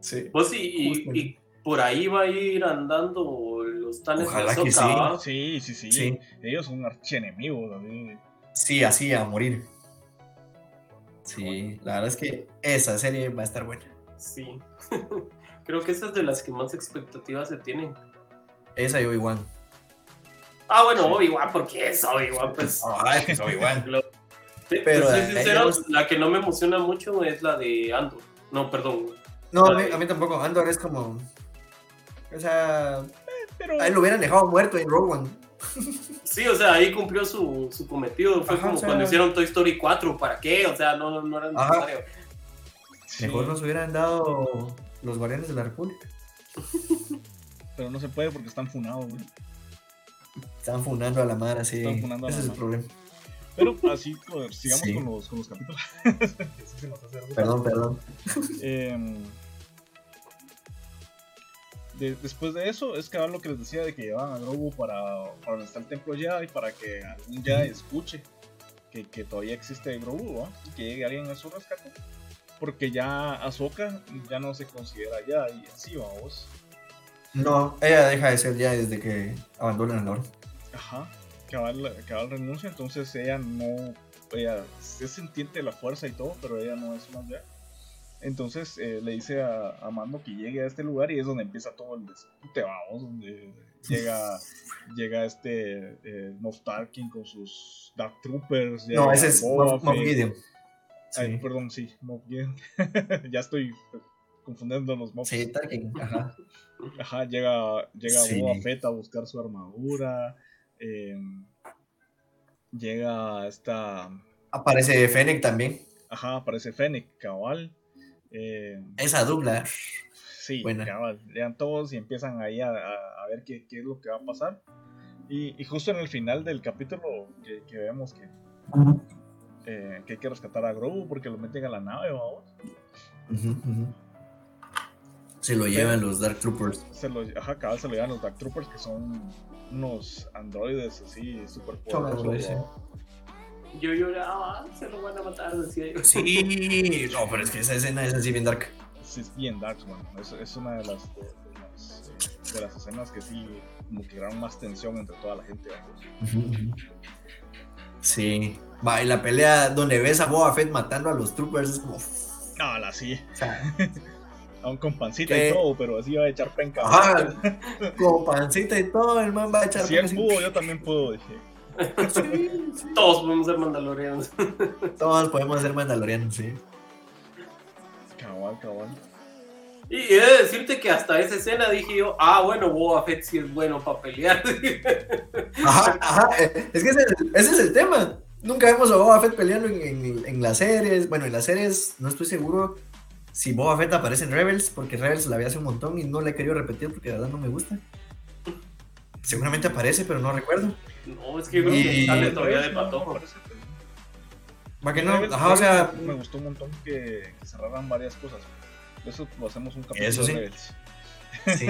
sí. Pues y, y- por ahí va a ir andando los tanes Ojalá de que Ahsoka, sí. Sí, sí, sí, Sí. ellos son archienemigos, así. Sí, así a morir. Sí, la verdad es que esa serie va a estar buena. Sí. Creo que esa es de las que más expectativas se tienen. Esa y Obi-Wan. Ah, bueno, Obi-Wan, porque es Obi-Wan, pues. Ay, que es Obi-Wan. Pero soy sincero, la que no me emociona mucho es la de Andor. No, perdón. No, a mí, a mí tampoco. Andor es como. O sea, Pero, a él lo hubieran dejado muerto en Rogue One. Sí, o sea, ahí cumplió su, su cometido. Fue Ajá, como o sea- cuando hicieron Toy Story 4. ¿Para qué? O sea, no, no era Ajá. necesario. sí, Mejor nos hubieran dado los Guardianes de la República. pero no se puede porque están funados, güey. Están funando a la madre así. Están funando a Ese la es el problema. Pero así, joder, sigamos Sí. con, los, con los capítulos. Eso se nos hace algo. Perdón, perdón. Em, de- después de eso, es que ahora lo que les decía de que llevaban a Grogu para, para donde está el templo Jedi para que algún Jedi escuche que, que todavía existe Grogu, ¿va? Y que llegue alguien a su rescate. Porque ya Ahsoka ya no se considera ya y así vamos. No, ella deja de ser ya desde que abandonan el orden. Ajá. Cabal, cabal renuncia, entonces ella no. Ella es sintiente de la fuerza y todo, pero ella no es una Jedi. Entonces eh, le dice a, a Mando que llegue a este lugar y es donde empieza todo el dispute, vamos, donde llega, llega este eh, Moff Tarkin con sus Dark Troopers. No, ese es Boba Moff. Gideon. Ay, Sí. perdón, sí, Moff Gideon. ya estoy confundiendo los Moff. Sí, Tarkin, ajá. Ajá, llega, llega Sí. Boba Fett a buscar su armadura. Eh, llega esta. Aparece Fennec también. Ajá, aparece Fennec, cabal. eh, Esa dupla. sí, Buena. cabal. Llegan todos y empiezan ahí a, a- a ver qué, qué es lo que va a pasar. Y, y justo en el final del capítulo que, que vemos que, eh, que hay que rescatar a Grogu porque lo meten a la nave, vamos. Ujú, ujú. Se lo llevan los Dark Troopers. Se lo, ajá, cabal, se lo llevan los Dark Troopers que son unos androides así super Son poderosos. Yo lloraba, se lo van a matar, decía yo. Sí, no, pero es que esa escena es así bien dark. Sí, es bien dark, man. Es, es una de las, de, de las, eh, de las escenas que sí, como que crearon más tensión entre toda la gente. Sí. Va, y la pelea donde ves a Boba Fett matando a los troopers es como. Ah, la sí. o sea, Aún con pancita ¿Qué? y todo, pero así va a echar penca. ajá, con pancita y todo, el man va a echar Si él así. pudo, yo también puedo, dije. Sí, sí. Todos podemos ser mandalorianos. Todos podemos ser mandalorianos, sí. Cabal, cabal. Y he de decirte que hasta esa escena dije yo, ah, bueno, Boba Fett sí es bueno para pelear. Ajá, ajá. eh, Es que ese es el, ese es el tema. Nunca vemos a Boba Fett peleando en, en- en las series. Bueno, en las series no estoy seguro si Boba Fett aparece en Rebels, porque Rebels la vi hace un montón y no la he querido repetir porque de verdad no me gusta. Seguramente aparece, pero no recuerdo. no, es que yo creo que sale todavía de pero- ¿Para que no? Ajá, o sea, Me gustó un montón que, que cerraran varias cosas. Eso lo hacemos un capítulo Eso sí. de Rebels. sí.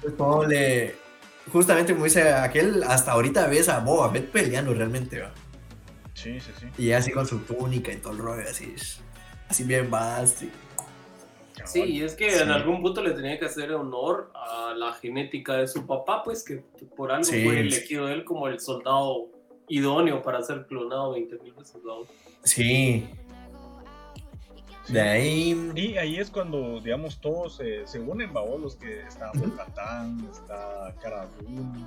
Pues como le- Justamente como dice aquel, hasta ahorita ves a Boba Fett peleando realmente, ¿va? Sí, sí, sí. Y así con su túnica y todo el rollo, así, así bien vasto. Cabal. Sí, y es que Sí. en algún punto le tenía que hacer honor a la genética de su papá, pues que por algo Sí. fue elegido él como el soldado idóneo para ser clonado 20 mil veces. ¿no? Sí. De ahí. Y ahí es cuando, digamos, todos eh, se unen, babos, los que está. Bo-Katan, está Cara Dune,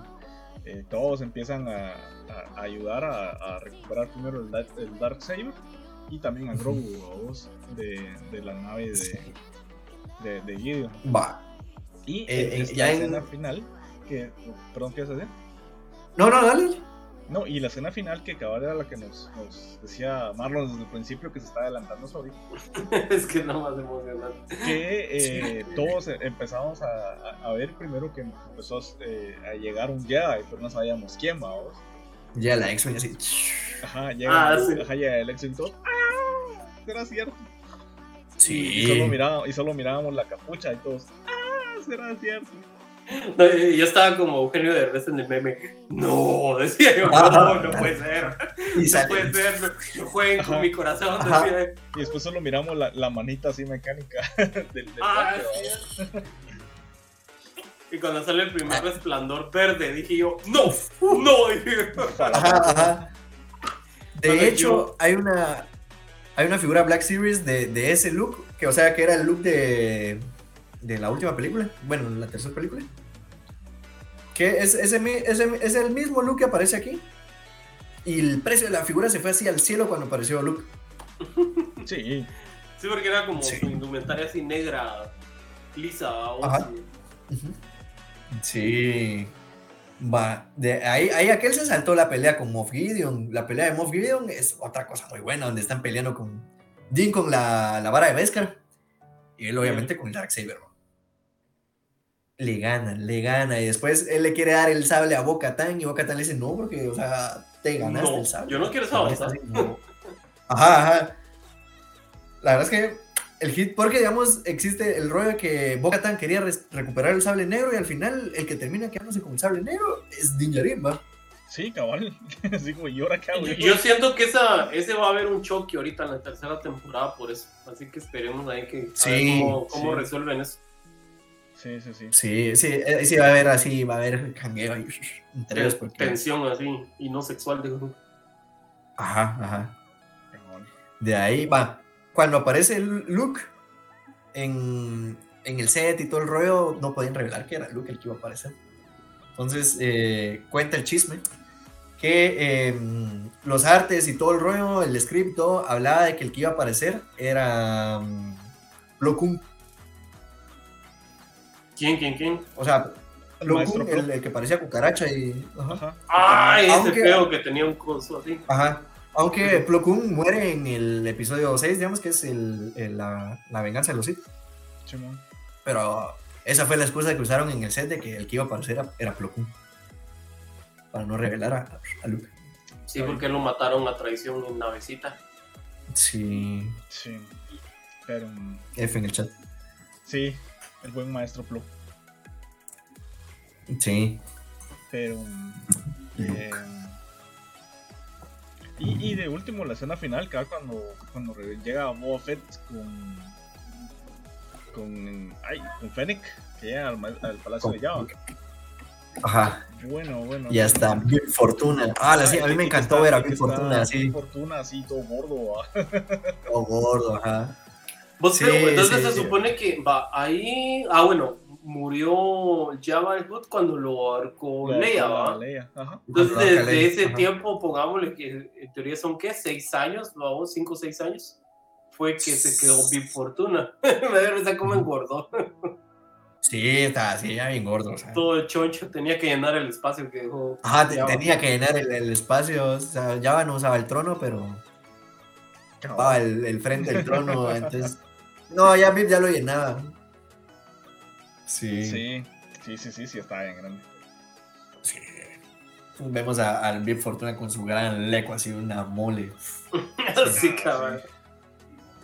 eh, todos empiezan a, a- a ayudar a, a recuperar primero el, Dark- el Dark Saber y también a Grogu, babos, de, de la nave de, de, de Gideon. Va. Y Eh, en eh, esta ya en- escena final, que, perdón, ¿qué vas a decir? No, no, dale. No, y la escena final que cabal era la que nos, nos decía Marlon desde el principio que se está adelantando sobre es que nada más emocionante. que eh, todos eh, empezamos a, a- ver primero que empezó eh, a llegar un Jedi, pero no sabíamos quién, vamos. Ya la X-Wing así. Ajá, llega, Ah, sí. ajá, llega el Exo y todo. ¡Ah! ¿Será cierto? Sí. Y solo, mirábamos, y solo mirábamos la capucha y todos. ¡Ah! ¿Será cierto? No, yo estaba como Eugenio de Rest en el meme. No, decía yo, Ajá. no, no puede ser. Y No puede ser, no, no jueguen Ajá. con mi corazón. Decía. Y después solo miramos la, la manita así mecánica del, del Ah. Y cuando sale el primer resplandor verde, dije yo, no, no. Ajá, ajá. De hecho, yo. hay una. Hay una figura Black Series de, de ese look. Que, o sea, que era el look de. De la última película. Bueno, la tercera película. Que es, ese- es el mismo look que aparece aquí. Y el precio de la figura se fue así al cielo cuando apareció Luke. Sí, Sí, porque era como Sí. su indumentaria así negra, lisa, o Ajá. así. Sí. Va, de ahí, ahí aquel se saltó la pelea con Moff Gideon. La pelea de Moff Gideon es otra cosa muy buena, donde están peleando con Dean con la, la vara de Beskar. Y él obviamente con el Darksaber. ¿no? Le gana, le gana. Y después él le quiere dar el sable a Bo-Katan y Bo-Katan le dice no, porque, o sea, te ganaste No, el sable. yo no quiero está así como- Ajá, ajá. La verdad es que el hit, porque digamos, existe el rollo de que Bo-Katan quería recuperar el sable negro y al final el que termina quedándose con el sable negro es Din Djarin, ¿va? sí, cabal. Así como, ¿y ahora qué hago? Yo, yo siento que esa, ese va a haber un choque ahorita en la tercera temporada por eso. Así que esperemos ahí que a ver Sí, cómo, cómo sí. resuelven eso. Sí, sí, sí. Sí, sí, eh, sí va a haber así, va a haber jangueo ahí entre ellos porque... Tensión así y no sexual. Digo. Ajá, ajá. De ahí va. Cuando aparece Luke en, en el set y todo el rollo, no podían revelar que era Luke el que iba a aparecer. Entonces, eh, cuenta el chisme que eh, los artes y todo el rollo, el script, todo, hablaba de que el que iba a aparecer era um, Plo Koon. ¿Quién, quién, quién? O sea, El el, el que parecía cucaracha y... Ajá. Ajá. ¡Ay, ese feo que tenía un coso así! Ajá. Aunque Plo Koon muere en el episodio 6, digamos que es el- el- la, la venganza de los Sith. Simón. Pero esa fue la excusa que usaron en el set de que el que iba a aparecer era, era Plo Koon. Para no revelar a, a Luke. Sí, porque lo mataron a traición en navecita. Sí. Sí. Pero. F en el chat. Sí, el buen maestro Plo. Sí. Pero. Eh, y, y, de último, la escena final, que cuando, cuando llega Boba Fett con. con. Ay, con Fennec, que llega al, al Palacio de Java. Ajá. Bueno, bueno. Y hasta Big Fortuna. Ah, sí, a mí me encantó ver a Big Fortuna así. Fortuna así, todo gordo. todo gordo, ajá. Vos, sí, pero entonces sí, se sí. supone que va ahí. Ah, bueno, murió Java el Hood cuando lo arcó Leia, ¿va? Leia. Ajá. Entonces, desde ese ajá. tiempo, pongámosle que en teoría son, ¿qué? ¿Seis años? ¿No? ¿Cinco o seis años? Fue que se quedó Big Fortuna. me da risa como engordó. Sí, está así, ya bien gordo. O sea. Todo el choncho tenía que llenar el espacio que dejó. Ajá, te, tenía que llenar el, el, espacio. O sea, Java no usaba el trono, pero. El, frente del trono. entonces. No, ya Bip ya lo llenaba. Sí. Sí, sí, sí, sí, sí, está bien grande. Sí. Vemos a, al Bip Fortuna con su gran leco, así una mole. sí, cabrón.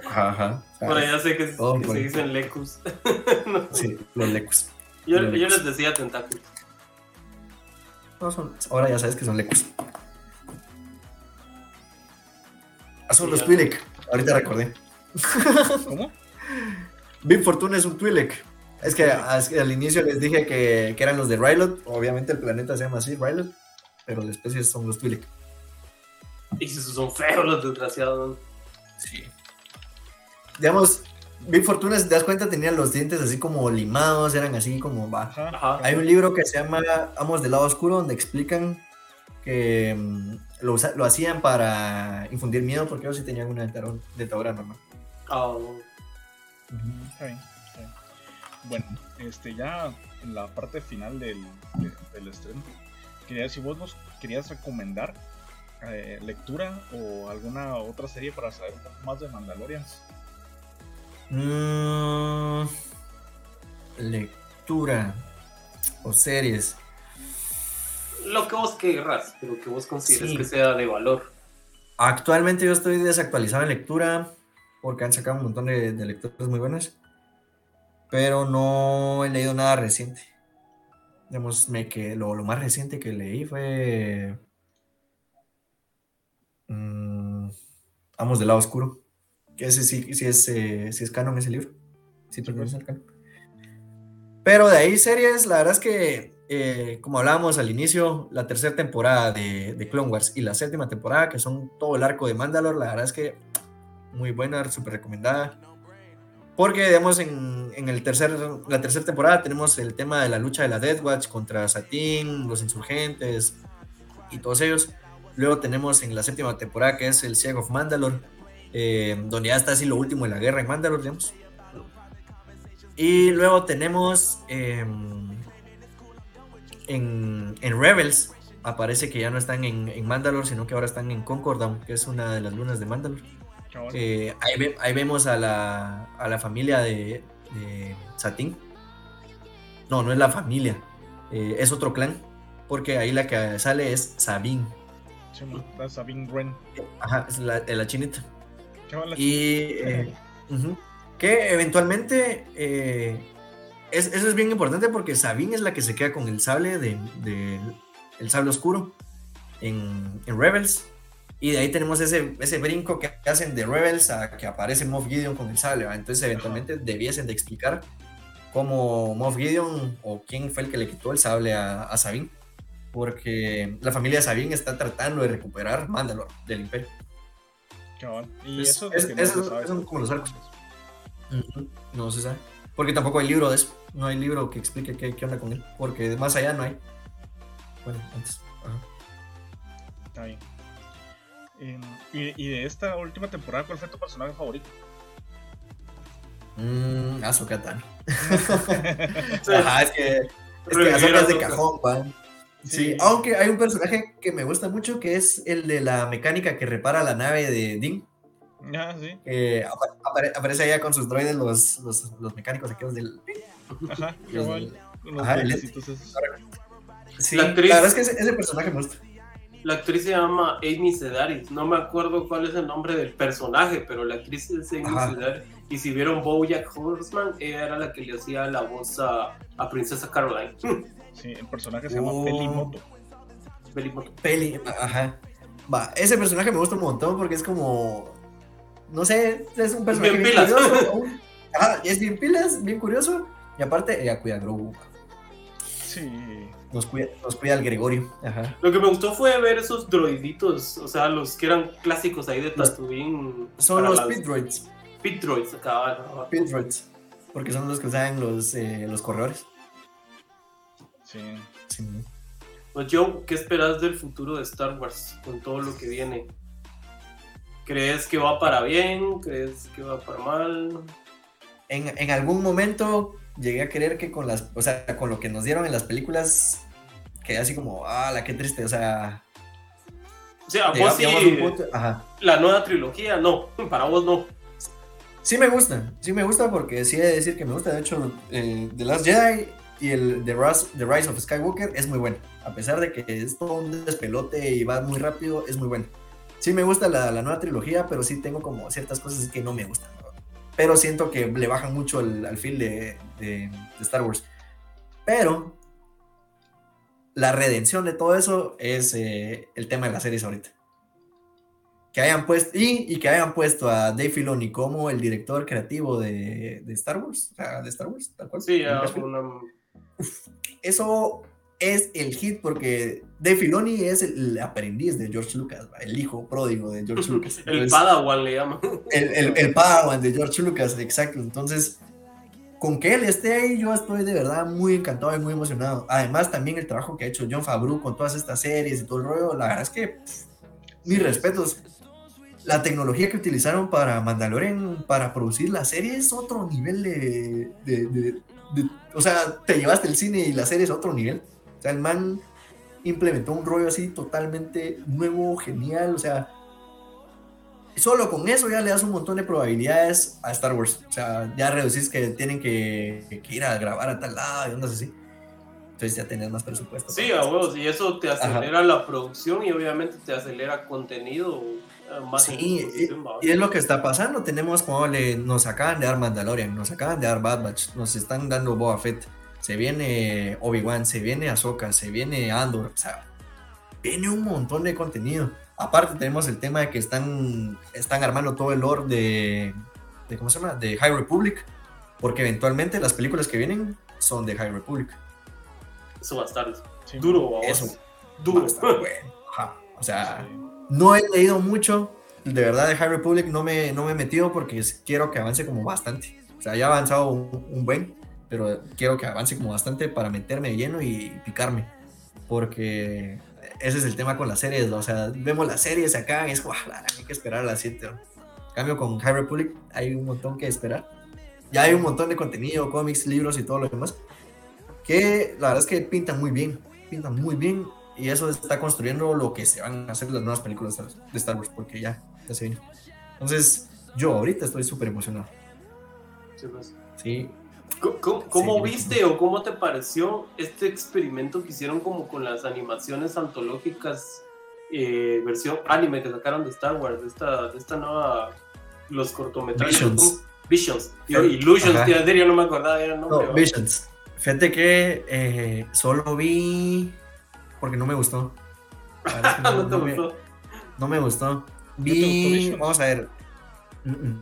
Ajá. Bueno, ya sé que, oh, que se dicen lecus. no. Sí, los lecus. Yo, los yo les decía tentáculos. No, son, ahora ya sabes que son lecus. Ah, son sí, los Twi'lek. Ahorita recordé. ¿Cómo? Big Fortuna es un Twi'lek. Es que, es que, al inicio les dije que, que, eran los de Rylot. Obviamente el planeta se llama así, Rylot. Pero la especie son los Twi'lek. Y son feos los desgraciados. Sí digamos, Big Fortuna, si te das cuenta, tenían los dientes así como limados, eran así como baja. Ajá. Hay un libro que se llama Amos del lado oscuro, donde explican que um, lo, lo, hacían para infundir miedo, porque ellos sí tenían una dentadura normal. Oh. Uh -huh. está bien, está bien. Bueno, este, ya en la parte final del, de, del estreno, quería ver si vos nos querías recomendar eh, lectura o alguna otra serie para saber un poco más de Mandalorian. Mm, lectura o series. Lo que vos querrás, pero que vos consideres sí. que sea de valor. Actualmente yo estoy desactualizado en lectura porque han sacado un montón de, de lecturas muy buenas, pero no he leído nada reciente. Digamos, me que lo, lo más reciente que leí fue mmm, Amos del lado oscuro. Que ese sí, sí es, eh, sí es canon ese libro. Sí, canon. Pero de ahí series, la verdad es que, eh, como hablábamos al inicio, la tercera temporada de, de, Clone Wars y la séptima temporada, que son todo el arco de Mandalore, la verdad es que muy buena, súper recomendada. Porque, digamos, en, en el tercer, la tercera temporada tenemos el tema de la lucha de la Death Watch contra Satín, los insurgentes y todos ellos. Luego tenemos en la séptima temporada que es el Siege of Mandalore, eh, donde ya está así lo último de la guerra en Mandalore, digamos. Y luego tenemos eh, en, en, Rebels, aparece que ya no están en, en, Mandalore, sino que ahora están en Concordown, que es una de las lunas de Mandalore. Eh, ahí, ve, ahí, vemos a la, a la familia de, de Satín. No, no es la familia, eh, es otro clan, porque ahí la que sale es Sabine. Sabine Wren. Ajá, es la, la chinita. Y eh, uh -huh, que eventualmente es, eso es bien importante porque Sabine es la que se queda con el sable de, de el sable oscuro en, en, Rebels. Y de ahí tenemos ese, ese brinco que hacen de Rebels a que aparece Moff Gideon con el sable. ¿va? Entonces eventualmente debiesen de explicar cómo Moff Gideon o quién fue el que le quitó el sable a, a Sabine. Porque la familia de Sabine está tratando de recuperar Mandalore del Imperio. Y es, eso es, es, es no son como los arcos. Uh -huh. No se sabe. Porque tampoco hay libro de eso. No hay libro que explique qué, qué onda con él. Porque más allá no hay. Bueno, antes. Ajá. Está bien. Eh, y, y, de esta última temporada, ¿cuál fue tu personaje favorito? Mmm. Ajá, es que. Es que Azoka es de cajón, man. Sí, sí, aunque hay un personaje que me gusta mucho que es el de la mecánica que repara la nave de Ding. Ah, sí. Eh, apare aparece allá con sus droides los, los, los mecánicos aquellos del. Ajá, igual. Ajá, el, sí, la, la, verdad es que ese, ese, personaje me gusta. La actriz se llama Amy Sedaris. No me acuerdo cuál es el nombre del personaje, pero la actriz es Amy Ajá. Sedaris. Y si vieron Bojack Horseman, ella era la que le hacía la voz a, a Princesa Caroline. Sí, el personaje se llama Oh. Pelimoto. Belimoto. Peli, ajá. Va, ese personaje me gusta un montón porque es como. No sé, es un personaje bien bien, pilas. curioso. Ajá, y es bien pilas, bien curioso. Y aparte, ella cuida a Grogu. Sí. Nos cuida, nos cuida al Gregorio. Ajá. Lo que me gustó fue ver esos droiditos, o sea, los que eran clásicos ahí de Tatooine. Son los las- pit droids. Pit droids, acá. Pit droids. Porque son los que usan los, eh, los corredores. Sí. Sí. Pues Joe, ¿qué esperas del futuro de Star Wars con todo lo que viene? ¿Crees que va para bien? ¿Crees que va para mal? En, en algún momento llegué a creer que con las. O sea, con lo que nos dieron en las películas. Quedé así como, ah, la qué triste. O sea, O sea, vos sí, punto- Ajá. la nueva trilogía, no, para vos no. Sí me gusta, sí me gusta porque sí he de decir que me gusta. De hecho, eh, The Last Jedi y el The Rise, The Rise of Skywalker es muy bueno. A pesar de que es todo un despelote y va muy rápido, es muy bueno. Sí me gusta la, la nueva trilogía, pero sí tengo como ciertas cosas que no me gustan. ¿no? Pero siento que le bajan mucho al, al feel de, de- de Star Wars. Pero la redención de todo eso es eh, el tema de las series ahorita que hayan puesto y, y que hayan puesto a Dave Filoni como el director creativo de, de Star Wars, o sea, de Star Wars, tal cual. Sí, Eso es el hit porque Dave Filoni es el aprendiz de George Lucas, el hijo pródigo de George Lucas. el Entonces, Padawan le llaman. el, el, el Padawan de George Lucas, exacto. Entonces, con que él esté ahí, yo estoy de verdad muy encantado y muy emocionado. Además, también el trabajo que ha hecho John Favreau con todas estas series y todo el rollo, la verdad es que pff, mis respetos. La tecnología que utilizaron para Mandalorian, para producir la serie, es otro nivel de, de- O sea, te llevaste el cine y la serie es otro nivel. O sea, el man implementó un rollo así totalmente nuevo, genial. O sea, solo con eso ya le das un montón de probabilidades a Star Wars. O sea, ya reducís que tienen que, que ir a grabar a tal lado y ondas así. Entonces ya tenés más presupuesto. Sí, a huevos, y eso te acelera la producción y obviamente te acelera contenido eh, más Sí, ¿va? y es lo que está pasando. Tenemos como le, nos acaban de dar Mandalorian, nos acaban de dar Bad Batch, nos están dando Boba Fett. Se viene Obi-Wan, se viene Ahsoka, se viene Andor. O sea, viene un montón de contenido. Aparte tenemos el tema de que están, están armando todo el lore de, de, ¿cómo se llama? De High Republic. Porque eventualmente las películas que vienen son de High Republic. Eso va a estar sí. duro. Eso. Duro. Va a estar bueno. Ajá. O sea, Sí. no he leído mucho. De verdad, de High Republic no me, no me he metido porque quiero que avance como bastante. O sea, ya ha avanzado un, un buen, pero quiero que avance como bastante para meterme de lleno y picarme. Porque ese es el tema con las series. ¿no? O sea, vemos las series acá y es como, "Ah, hay que esperar a las 7. ¿no? Cambio, con High Republic hay un montón que esperar. Ya hay un montón de contenido, cómics, libros y todo lo demás. Que la verdad es que pintan muy bien. Pintan muy bien y eso está construyendo lo que se van a hacer las nuevas películas de Star Wars, porque ya, ya se viene. Entonces, yo ahorita estoy súper emocionado. Sí, pues. Sí, ¿Cómo, cómo- cómo Sí, viste o cómo te pareció este experimento que hicieron como con las animaciones antológicas eh, versión anime que sacaron de Star Wars, de esta, de esta nueva, los cortometrajes? Visions. Visions. Yo, Illusions, tío, serio no me acordaba era el nombre. no. Visions. Fíjate que eh, solo vi porque no me gustó. No, no, te no me, gustó. no me gustó. Vi, vamos a ver. Mm, mm.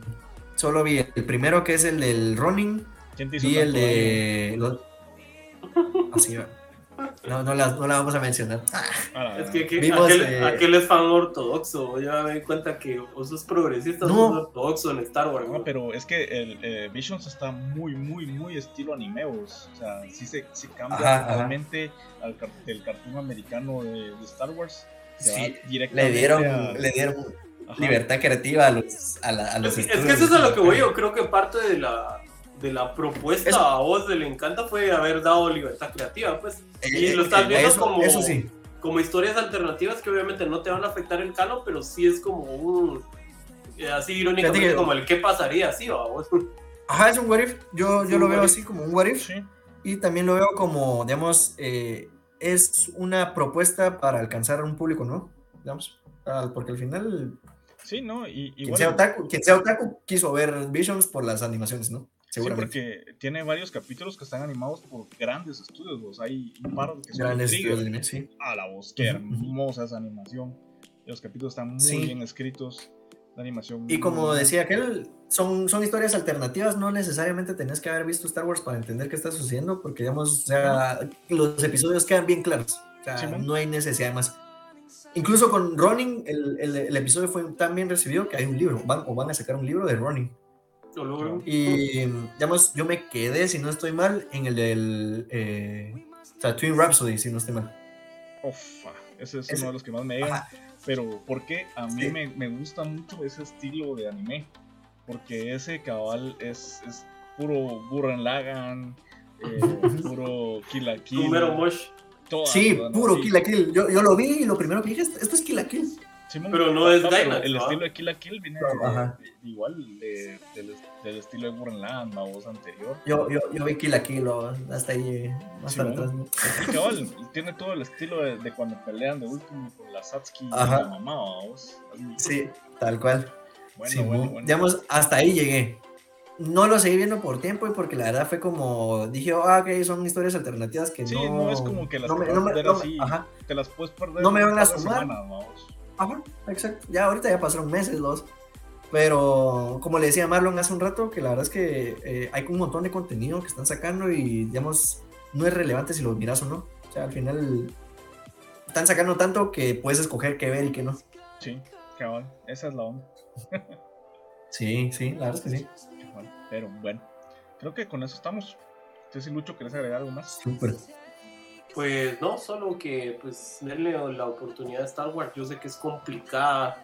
Solo vi el primero que es el del Running ¿Quién te hizo Vi el de. los- Así va. No, no la, no la vamos a mencionar. Ah, Es que, que Vimos, aquel, eh, aquel es fan ortodoxo. Ya me di cuenta que vos sos progresista, No. sos ortodoxo en Star Wars. No, pero es que el eh, Visions está muy, muy, muy estilo animeos. O sea, sí se, se cambia Ajá, ajá. totalmente al car- del cartoon americano de, de Star Wars. Sí, le dieron, a- le dieron ajá. libertad creativa a los, a, la- a los Es, que- es que eso es a lo que voy. Yo creo que parte de la, de la propuesta Eso- a vos de Le Encanta fue haber dado libertad creativa. Pues, y Eh, lo estás eh, viendo eso, como, Eso sí. como historias alternativas que obviamente no te van a afectar el canon, pero sí es como un. eh, Así irónicamente, que- como el qué pasaría, sí, va vos. Ajá, es un what if. Yo, yo lo veo así como un what if. Sí, Y también lo veo como, digamos, eh, es una propuesta para alcanzar a un público, ¿no? digamos, porque al final... Sí, ¿no? Y, quien, sea otaku, quien sea otaku quiso ver Visions por las animaciones, ¿no? Seguramente. Sí, porque tiene varios capítulos que están animados por grandes estudios. hay un par que son grandes estudios, sí. A la voz, qué hermosa esa animación. Los capítulos están muy bien escritos. La animación. Y como decía aquel, son, son historias alternativas. No necesariamente tenés que haber visto Star Wars para entender qué está sucediendo, porque, digamos, o sea, los episodios quedan bien claros. O sea, no hay necesidad de más. Incluso con Ronin, el, el, el, episodio fue tan bien recibido que hay un libro, van, o van a sacar un libro de Ronin. Y digamos, yo me quedé, si no estoy mal, en el del eh, o sea, Twin Rhapsody, si no estoy mal. Ufa, ese es uno de los que más me llegan. Pero porque a mí me, me, gusta mucho ese estilo de anime. Porque ese cabal es, es puro Burren Lagan, eh, puro Kill la Kill. sí, puro Kill la Kill. Yo, yo lo vi y lo primero que dije, esto es Kill la Kill pero no es Dynax. El estilo de Kill la Kill viene igual de, del, estilo de Burn Land, la voz anterior. Yo, yo, yo vi Kill la Kill hasta ahí, más para atrás. tiene todo el estilo de, cuando pelean de último con la Satsuki y la mamá, vos. Sí, tal cual. Bueno, bueno, bueno. Digamos, hasta ahí llegué. No lo seguí viendo por tiempo y porque la verdad fue como dije, ah, ok, son historias alternativas que sí, no. Sí, no es como que las no puedes perder así, te las puedes perder. No me van a sumar. Ajá, exacto. Ya ahorita ya pasaron meses dos. Pero como le decía Marlon hace un rato, que la verdad es que eh, hay un montón de contenido que están sacando y digamos, no es relevante si lo miras o no. O sea, al final están sacando tanto que puedes escoger qué ver y qué no. Sí, cabal, esa es la onda. sí, sí, la verdad es que sí. Pero bueno, creo que con eso estamos. Entonces, Lucho, ¿quieres agregar algo más? Súper. Pues no, solo que pues darle la oportunidad a Star Wars. Yo sé que es complicada,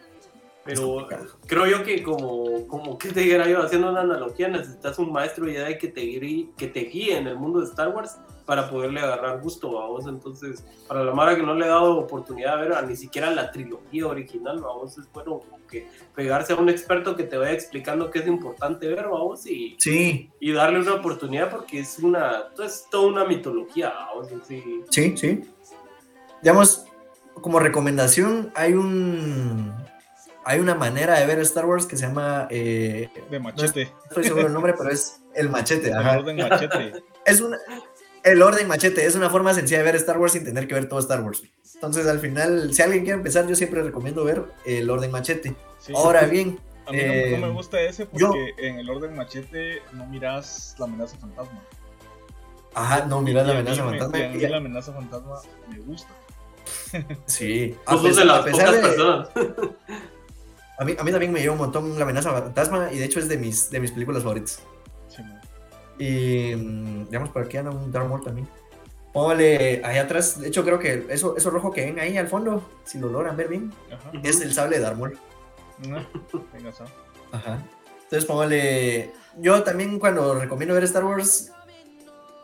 pero creo yo que como, como que te dijera yo, haciendo una analogía, necesitas un maestro de que te, guíe, que te guíe en el mundo de Star Wars para poderle agarrar gusto a vos. Entonces, para la Mara que no le he dado oportunidad de ver ni siquiera la trilogía original, a vos es bueno como que pegarse a un experto que te vaya explicando qué es importante ver, a vos y, sí. y darle una oportunidad porque es una, es toda una mitología, vos. Sí, sí. sí. Digamos, como recomendación, hay un hay una manera de ver Star Wars que se llama. Eh, de machete. No estoy seguro del nombre, pero es el machete. Ajá. El orden machete. Es una, el orden machete es una forma sencilla de ver Star Wars sin tener que ver todo Star Wars. Entonces, al final, si alguien quiere empezar, yo siempre recomiendo ver el orden machete. Ahora bien. A mí no, me eh, gusta ese porque en el orden machete no miras la amenaza fantasma. Ajá, no miras la amenaza fantasma. a mí la amenaza fantasma me gusta. Sí. A de las pocas personas. A mí, a mí también me lleva un montón la amenaza fantasma y de hecho es de mis, de mis películas favoritas. Y mm, digamos, por aquí anda un Dark Maul también. Póngale ahí atrás, de hecho creo que eso, eso rojo que ven ahí al fondo, si lo logran ver bien, es el sable de Dark Maul. venga, Ajá. Entonces póngale, yo también cuando recomiendo ver Star Wars,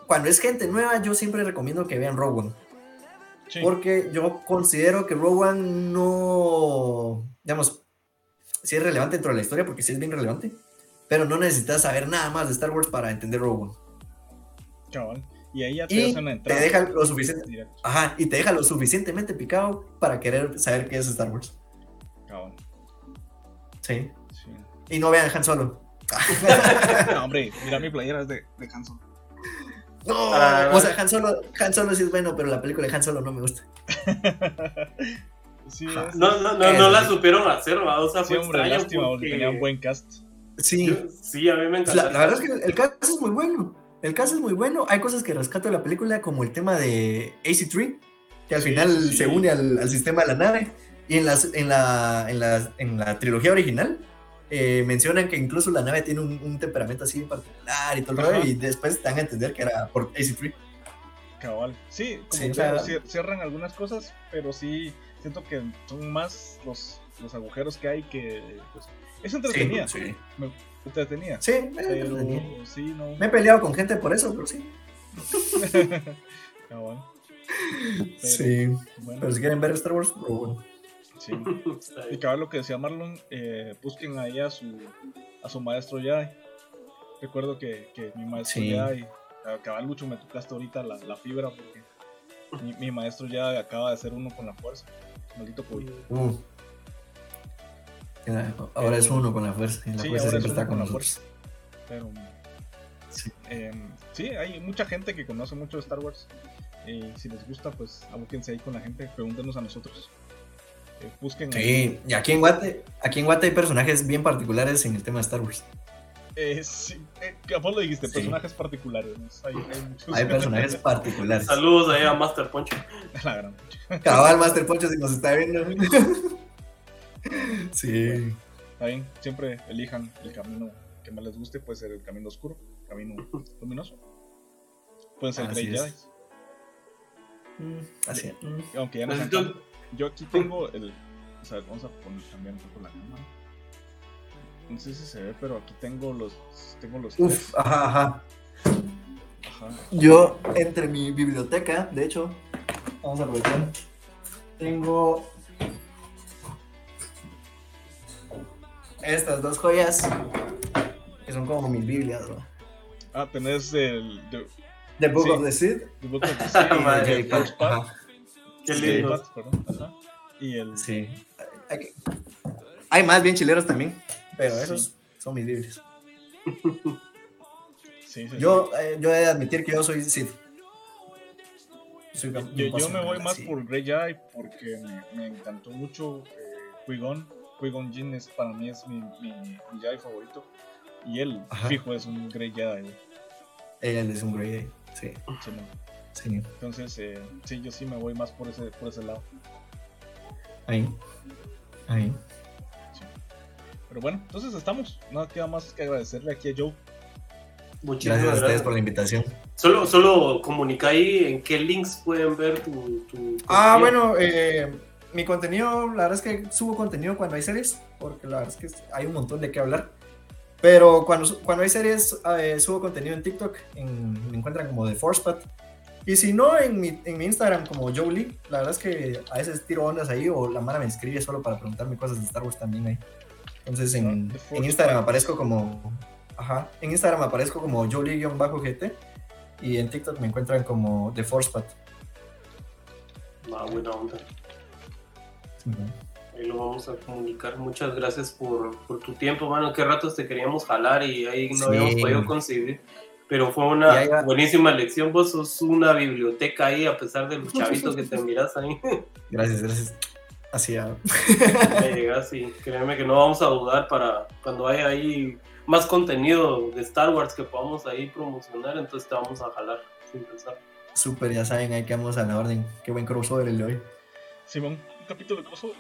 cuando es gente nueva, yo siempre recomiendo que vean Rogue One. Porque yo considero que Rogue One no, digamos, si es relevante dentro de la historia, porque sí es bien relevante pero no necesitas saber nada más de Star Wars para entender Rogue One. Y ahí ya te una entrada. Te deja lo suficiente. Ajá, y te deja lo suficientemente picado para querer saber qué es Star Wars. Cabal. Sí. sí. Y no vean Han Solo. no, hombre, mira mi playera es de, de Han Solo. No, ah, o sea, Han Solo, Han Solo sí es bueno, pero la película de Han Solo no me gusta. sí, no, no, no, no, la supieron hacer, ¿va? o sea, fue sí, hombre, lástima, porque tenía un buen cast. Sí. sí, a mí me encanta. La, verdad es que el caso es muy bueno. El caso es muy bueno. Hay cosas que rescato de la película, como el tema de AC3, que al final se une al, sistema de la nave. Y en, las, en, la, en, la, en la trilogía original eh, mencionan que incluso la nave tiene un, temperamento así particular y todo el y después te dan a entender que era por AC3. Cabal. Sí, como que cierran algunas cosas, pero sí siento que son más los, los agujeros que hay que pues, es entretenida. Sí, sí. Me entretenía. Sí, me Sí, no. Me he peleado con gente por eso, pero sí. ah, bueno. sí. Pero si quieren ver Star Wars, pero bueno. Sí. Y cabal lo que decía Marlon, eh, busquen ahí a su, a su maestro Jedi. Recuerdo que, que mi maestro sí. Jedi, cabal mucho me tocaste ahorita la, la fibra porque mi, mi, maestro ya acaba de ser uno con la fuerza. Maldito COVID. Uh. Ahora es uno con la fuerza. Y la Sí, fuerza es siempre está con con la nosotros. Pero Sí. eh, sí, hay mucha gente que conoce mucho de Star Wars. Y si les gusta, pues abúquense ahí con la gente, pregúntenos a nosotros. Eh, busquen ahí. Sí, y aquí en Guate, aquí en Guate hay personajes bien particulares en el tema de Star Wars. Eh, sí, eh, vos lo dijiste, Sí. personajes particulares. ¿no? Hay, hay muchos. Hay personajes particulares. Saludos ahí a Master Poncho. La gran pucha. Cabal Master Poncho si nos está viendo. sí. Está bien, siempre elijan el camino que más les guste. Puede ser el camino oscuro, camino luminoso. Pueden ser Así Grey es. Jedi. Mm, Así. mm. Aunque ya no sean Entonces. Yo aquí tengo el. O sea, vamos a poner también un poco la cámara. No sé si se ve, pero aquí tengo los. Tengo los tres. Uf, ajá, ajá. Ajá. Yo, entre mi biblioteca, de hecho, vamos a aprovechar. Tengo estas dos joyas que son como mis Biblias, bro. Ah, tenés el. The, The Book Sí. of the Seed the Book of the Ah, y madre, el Qué lindo. Y el. Sí. Hay, que- hay más bien chileros también, pero Sí. esos son mis Biblias. Sí, sí, Yo, eh, yo he de admitir que yo soy Sith. Soy Yo, yo me voy de más sí. por Grey Jedi porque me, me encantó mucho eh. Qui-Gon Jinn es, para mí es mi, mi, mi Jedi favorito. Y él, Ajá. fijo, es un Grey Jedi. Él es un Grey, sí, Sí, no. sí. Entonces, eh, sí, yo sí me voy más por ese, por ese lado. Ahí. Ahí. Pero bueno, entonces estamos. Nada queda más que agradecerle aquí a Joe. Muchísimas Gracias a ustedes gracias. por la invitación. Solo, solo comunica ahí en qué links pueden ver tu. tu- tu Ah, video. bueno, eh, mi contenido, la verdad es que subo contenido cuando hay series, porque la verdad es que hay un montón de qué hablar. Pero cuando, cuando hay series, eh, subo contenido en TikTok, en- me encuentran como The Forcepat. Y si no, en mi, en mi Instagram como Joe Lee, la verdad es que a veces tiro ondas ahí o la Mara me escribe solo para preguntarme cosas de Star Wars también ahí. Entonces en, Ah, en. Instagram aparezco como... Ajá, en Instagram aparezco como Joe Lee-GT y en TikTok me encuentran como The Forcepat. Ah, buena onda. Ahí lo vamos a comunicar. Muchas gracias por, por tu tiempo, mano. Qué ratos te queríamos jalar y ahí no Sí. habíamos podido conseguir. Pero fue una buenísima lección. Vos sos una biblioteca ahí, a pesar de los chavitos que te miras ahí. Gracias, gracias. Así Me llegas y créeme que no vamos a dudar para cuando haya ahí más contenido de Star Wars que podamos ahí promocionar. Entonces te vamos a jalar sin pensar. Súper, ya saben, ahí quedamos a la orden. Qué buen crossover el de hoy. Simón, capítulo de crossover.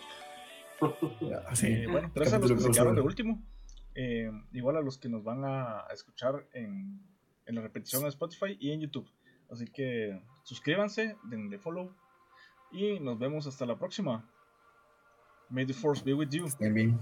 Así, Eh, bueno, gracias a los que se quedaron de último. Eh, igual a los que nos van a escuchar en, en la repetición en Spotify y en YouTube. Así que suscríbanse, denle follow y nos vemos hasta la próxima. May the force be with you. Estén bien.